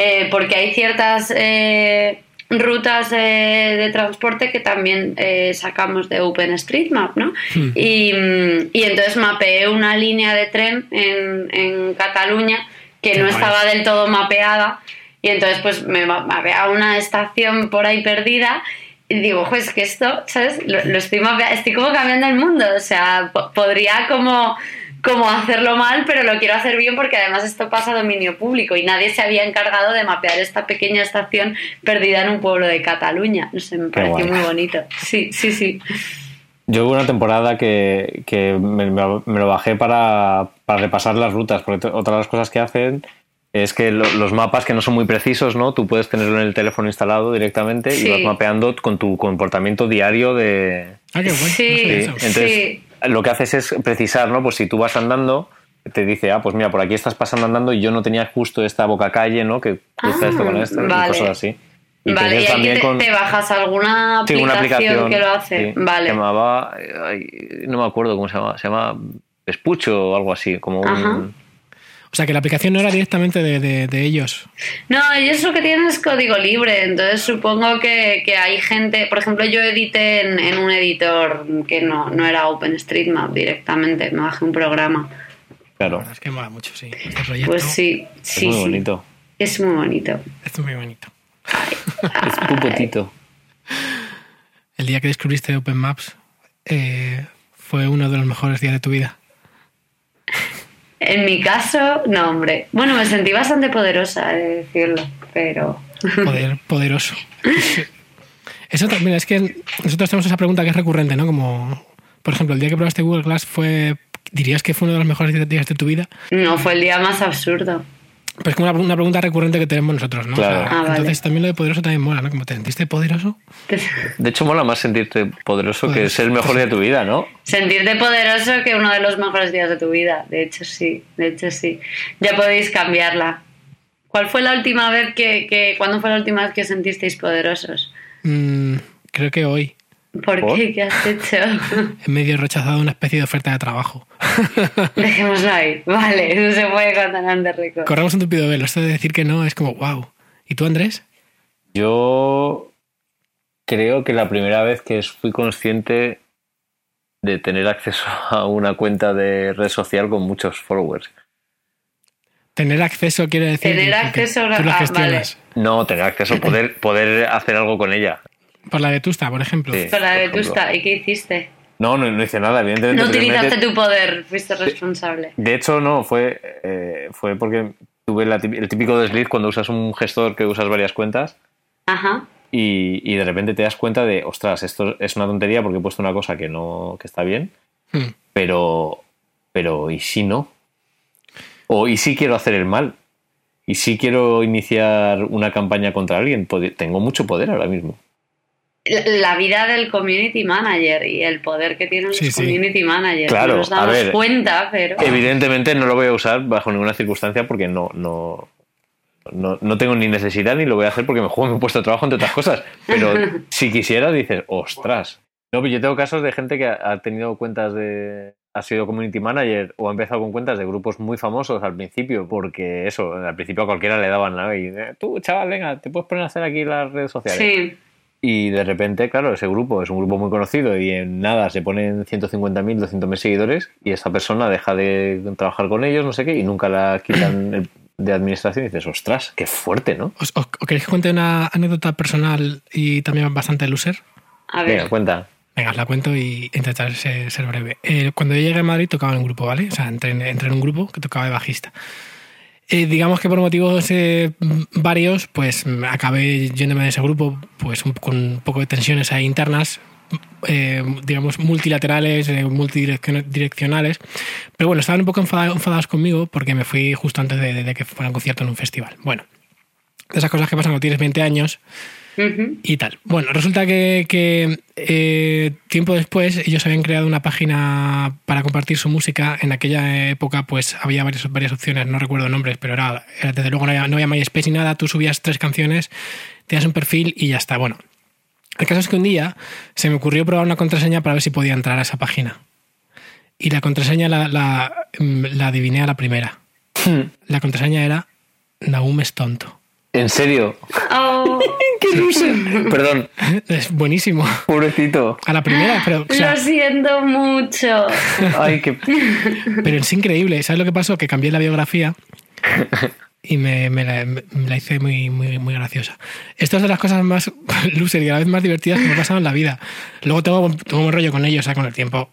eh, porque hay ciertas eh, rutas eh, de transporte que también eh, sacamos de OpenStreetMap, ¿no? Hmm. Y, mm, y entonces mapeé una línea de tren en, en Cataluña que Qué no estaba del todo mapeada y entonces pues me ma- mapeaba una estación por ahí perdida y digo, pues que esto, ¿sabes? Lo, lo estoy mapeando, estoy como cambiando el mundo, o sea, po- podría como como hacerlo mal, pero lo quiero hacer bien porque además esto pasa a dominio público y nadie se había encargado de mapear esta pequeña estación perdida en un pueblo de Cataluña. No sé, me pareció guay. muy bonito. Sí, sí, sí. Yo hubo una temporada que, que me, me- me lo bajé para, para repasar las rutas, porque otra de las cosas que hacen es que lo- los mapas que no son muy precisos, ¿no? Tú puedes tenerlo en el teléfono instalado directamente Sí. y vas mapeando con tu comportamiento diario de... Ah, qué guay. no Sí. eso. entonces Sí. Lo que haces es precisar, ¿no? Pues si tú vas andando, te dice, ah, pues mira, por aquí estás pasando andando y yo no tenía justo esta boca calle, ¿no? Que Ah, esto con esto y vale. cosas así. Y vale, y ahí te, te bajas alguna aplicación, que lo hace. sí, vale. Se llamaba, eh, no me acuerdo cómo se llama, se llama Espucho o algo así, como Ajá. un... O sea, que la aplicación no era directamente de, de- de ellos. No, ellos lo que tienen es código libre, entonces supongo que, que hay gente, por ejemplo, yo edité en, en un editor que no, no era OpenStreetMap directamente, me bajé un programa. La Claro, verdad es que mola mucho, sí. Este proyecto Pues sí, es sí, muy sí. bonito. Es muy bonito. es muy bonito. Es muy bonito. El día que descubriste Open Maps eh, fue uno de los mejores días de tu vida. En mi caso, no, hombre. Bueno, me sentí bastante poderosa, de decirlo, pero... Poder, poderoso. Eso también es que nosotros tenemos esa pregunta que es recurrente, ¿no? Como, por ejemplo, el día que probaste Google Glass fue. ¿Dirías que fue uno de los mejores días de tu vida? No, fue el día más absurdo. Pues es como una, una pregunta recurrente que tenemos nosotros, ¿no? Claro. Ah, vale. Entonces también lo de poderoso también mola, ¿no? Como te sentiste poderoso. De hecho, mola más sentirte poderoso que ser el mejor día de tu vida, ¿no? Sentirte poderoso que uno de los mejores días de tu vida. De hecho, sí. De hecho, sí. Ya podéis cambiarla. ¿Cuál fue la última vez que, que ¿Cuándo fue la última vez que os sentisteis poderosos? Mm, creo que hoy ¿Por, ¿Por? qué? ¿Qué has hecho? he medio rechazado una especie de oferta de trabajo. Dejémoslo ahí. Vale, no se puede contar antes récord. Corremos un tupido velo. Esto de decir que no es como wow. ¿Y tú, Andrés? Yo creo que la primera vez que fui consciente de tener acceso a una cuenta de red social con muchos followers. Tener acceso quiere decir. Tener acceso a una- ah. No, tener acceso, poder, poder hacer algo con ella. Por la vetusta, por ejemplo. Sí. Con la por de. Tusta. ¿Y qué hiciste? No, no, no hice nada, evidentemente. No utilizaste tu poder, fuiste responsable. De hecho, no, fue, eh, fue porque tuve la el típico desliz cuando usas un gestor que usas varias cuentas Ajá. y, y de repente te das cuenta de, ostras, esto es una tontería porque he puesto una cosa que no que está bien, Hmm. pero, pero ¿y si no? O ¿y si quiero hacer el mal? ¿Y si quiero iniciar una campaña contra alguien? Tengo mucho poder ahora mismo. La- La vida del community manager y el poder que tienen Sí, los sí. community managers. Claro, no nos a damos ver. cuenta, pero. Evidentemente no lo voy a usar bajo ninguna circunstancia porque no, no, no, no tengo ni necesidad ni lo voy a hacer porque me juego mi puesto de trabajo, entre otras cosas. Pero si quisiera, dices, ostras. No, pero yo tengo casos de gente que ha tenido cuentas de. Ha sido community manager o ha empezado con cuentas de grupos muy famosos al principio, porque eso, al principio a cualquiera le daban nada. Y eh, tú, chaval, venga, te puedes poner a hacer aquí las redes sociales. Sí, Y de repente, claro, ese grupo es un grupo muy conocido y en nada se ponen 150.000, 200.000 seguidores y esa persona deja de trabajar con ellos, no sé qué, y nunca la quitan de administración y dices, ostras, qué fuerte, ¿no? ¿Os, os- os queréis que cuente una anécdota personal y también bastante loser? a ver. Venga, cuenta. Venga, os la cuento y intentar ser, breve. Eh, cuando yo llegué a Madrid tocaba en un grupo, ¿vale? O sea, entré, en- entré en un grupo que tocaba de bajista. Eh, digamos que por motivos eh, varios, pues acabé yéndome de ese grupo pues un- con un poco de tensiones ahí internas, eh, digamos, multilaterales, eh, multidireccionales. Pero bueno, estaban un poco enfada- enfadados conmigo porque me fui justo antes de, de que fuera un concierto en un festival. Bueno, de esas cosas que pasan cuando tienes 20 años Y tal. Bueno, resulta que, que, eh, tiempo después ellos habían creado una página para compartir su música. En aquella época pues había varias, varias opciones, no recuerdo nombres, pero era, era- desde luego no había, no había MySpace ni nada. Tú subías tres canciones, tenías un perfil y ya está. Bueno, el caso es que un día se me ocurrió probar una contraseña para ver si podía entrar a esa página. Y la contraseña la, la, mm, la adiviné a la primera. La contraseña era Naum es tonto. ¿En serio? Oh, ¡Qué loser! Perdón, Es buenísimo. pobrecito. A la primera, pero, o sea, lo siento mucho. Ay, qué... pero es increíble. ¿Sabes lo que pasó? Que cambié la biografía y me, me la, me la hice muy, muy, muy graciosa. Esto es de las cosas más loser y a la vez más divertidas que me pasaron en la vida. Luego tengo, tengo un rollo con ellos, o sea, con el tiempo.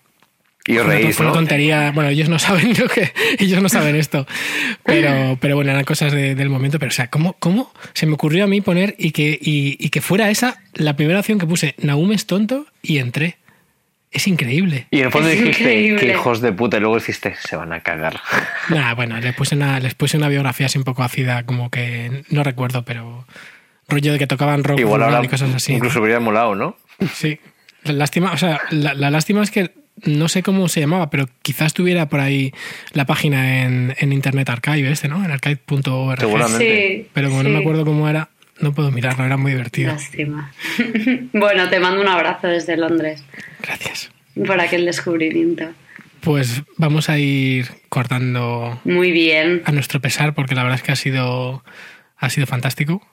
Y os reís, fue una ¿no? tontería. Bueno, ellos no saben lo que. Ellos no saben esto. Pero, pero bueno, eran cosas de- del momento. Pero, o sea, ¿cómo, ¿cómo se me ocurrió a mí poner y que, y, y que fuera esa la primera opción que puse? Naum es tonto y entré. Es increíble. Y en el fondo Es dijiste, increíble. qué hijos de puta. Y luego dijiste, se van a cagar. Nah, bueno, les puse, una, les puse una biografía así un poco ácida, como que no recuerdo, pero rollo de que tocaban rock Igual ahora y cosas así. incluso hubiera molado, ¿no? Sí. La lástima, o sea, la, la lástima es que no sé cómo se llamaba, pero quizás tuviera por ahí la página en, en Internet Archive, este, ¿no? En archive.org. Seguramente. Sí. Pero como no me acuerdo cómo era, no puedo mirarlo, era muy divertido. Lástima. bueno, te mando un abrazo desde Londres Gracias. por aquel descubrimiento. Pues vamos a ir cortando Muy bien. a nuestro pesar, porque la verdad es que ha sido, ha sido fantástico.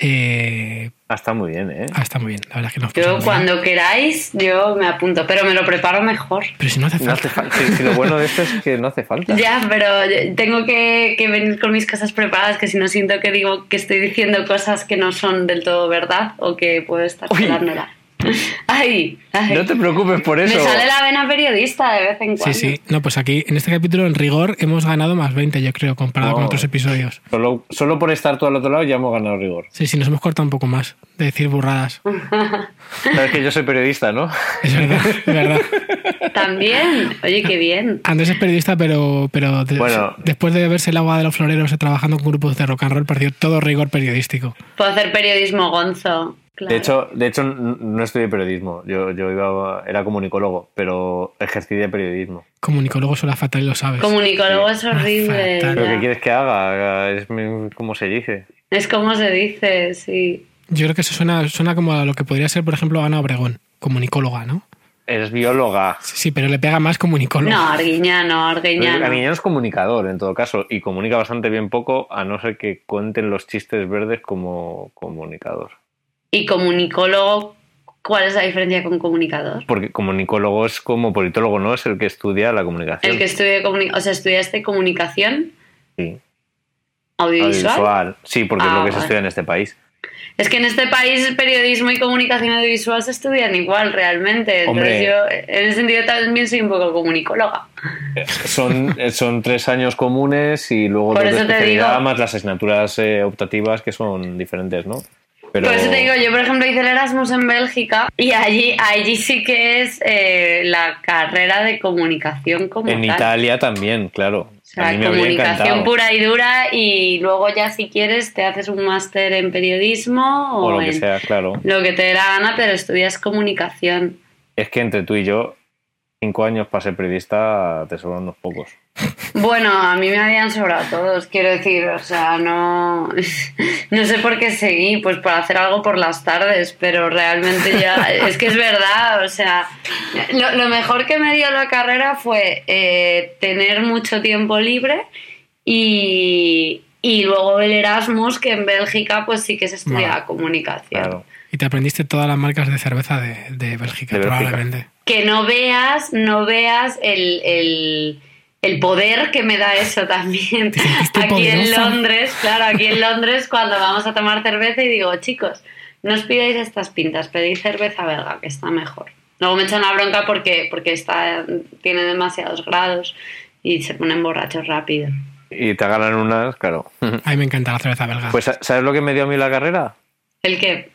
Eh, Ah, está muy bien, ¿eh? ah, está muy bien, la verdad es que nos Yo bien. cuando queráis, yo me apunto, pero me lo preparo mejor. Pero si no hace No falta. hace falta. Sí, sí, lo bueno de esto es que no hace falta. Ya, pero tengo que, que venir con mis cosas preparadas, que si no siento que digo que estoy diciendo cosas que no son del todo verdad o que puedo estar Uy. Ay, ay. No te preocupes por eso. Me sale la vena periodista de vez en Sí, cuando. sí. No, pues aquí, en este capítulo, en rigor, hemos ganado más 20, yo creo, comparado con otros episodios. Solo, solo por estar tú al otro lado ya hemos ganado rigor. Sí, sí, nos hemos cortado un poco más de decir burradas. Sabes que yo soy periodista, ¿no? Es verdad, es verdad. También. Oye, qué bien. Andrés es periodista, pero, pero de- Bueno. después de verse el agua de los floreros trabajando con grupos de rock and roll, perdió todo rigor periodístico. Puedo hacer periodismo gonzo. Claro. De hecho, de hecho no estudié periodismo. Yo, yo iba, era comunicólogo, pero ejercí de periodismo. Comunicólogo suena fatal y lo sabes. Comunicólogo es horrible. fatal. ¿Pero qué quieres que haga? Es como se dice. Es como se dice, sí. Yo creo que eso suena, suena como a lo que podría ser, por ejemplo, Ana Obregón, comunicóloga, ¿no? Eres bióloga. Sí, sí, pero le pega más comunicólogo. No, Arguiñano, Arguiñano. Arguiñano es comunicador, en todo caso, y comunica bastante bien poco, a no ser que cuenten los chistes verdes como comunicador. Y comunicólogo, ¿cuál es la diferencia con comunicador? Porque comunicólogo es como politólogo, ¿no? Es el que estudia la comunicación. El que estudie comunicación, o sea, estudiaste comunicación Sí. audiovisual. Audiovisual. Sí, porque es Ah, lo que se estudia en este país. Es que en este país periodismo y comunicación audiovisual se estudian igual realmente. Entonces Hombre. yo en ese sentido también soy un poco comunicóloga. Son, eh, son tres años comunes y luego Por dos de eso te especialidad digo. más las asignaturas eh, optativas que son diferentes, ¿no? Pero Por eso te digo, yo por ejemplo hice el Erasmus en Bélgica y allí, allí sí que es eh, la carrera de comunicación como en tal. Italia también, claro. O sea, a mí me habría comunicación pura y dura y luego ya si quieres te haces un máster en periodismo o, O lo que sea, claro. lo que te dé la gana, pero estudias comunicación. Es que entre tú y yo, cinco años para ser periodista, te sobran unos pocos. Bueno, a mí me habían sobrado todos, quiero decir, o sea, no, no sé por qué seguí, pues por hacer algo por las tardes, pero realmente ya, es que es verdad, o sea, lo, lo mejor que me dio la carrera fue eh, tener mucho tiempo libre y, y luego el Erasmus, que en Bélgica pues sí que se estudiaba Vale. comunicación. Claro. Y te aprendiste todas las marcas de cerveza de, de Bélgica, De Bélgica. Que no veas, no veas el, el- el poder que me da eso también. Aquí en? Londres, claro, aquí en Londres cuando vamos a tomar cerveza y digo, chicos, no os pidáis estas pintas, pedid cerveza belga, que está mejor. Luego me echan la bronca porque, porque está, tiene demasiados grados y se ponen borrachos rápido. Y te ganan unas, claro. A mí me encanta la cerveza belga. Pues, ¿sabes lo que me dio a mí la carrera? El que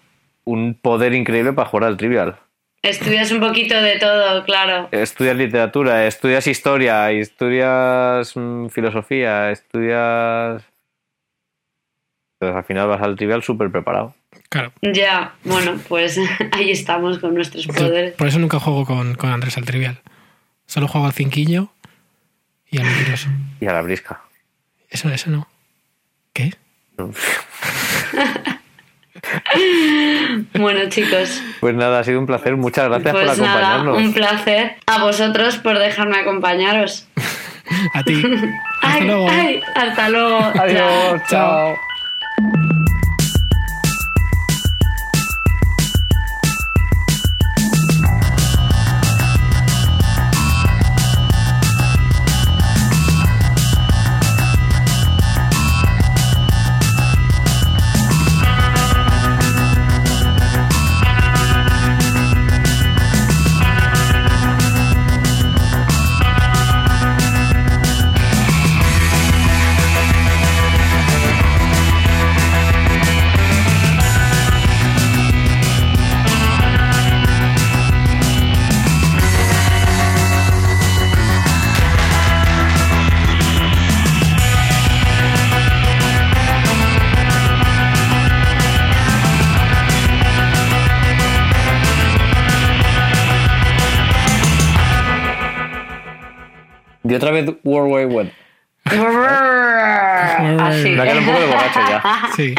Un poder increíble para jugar al trivial. Estudias un poquito de todo, claro. Estudias literatura, estudias historia, estudias mm, filosofía, estudias Entonces al final vas al trivial súper preparado. Claro. Ya, bueno, pues ahí estamos con nuestros poderes. por eso nunca juego con, con Andrés al trivial. Solo juego al cinquillo y al mentiroso. Y a la brisca. Eso, eso no. ¿Qué? Bueno, chicos, Pues nada, ha sido un placer. Muchas gracias por pues nada, acompañarnos. un placer a vosotros por dejarme acompañaros. A ti. Hasta Ay, luego. ay, hasta luego. Adiós, Chao. chao. Y otra vez World Wide Web. Así. Me ha quedado un poco de borracho ya. Sí.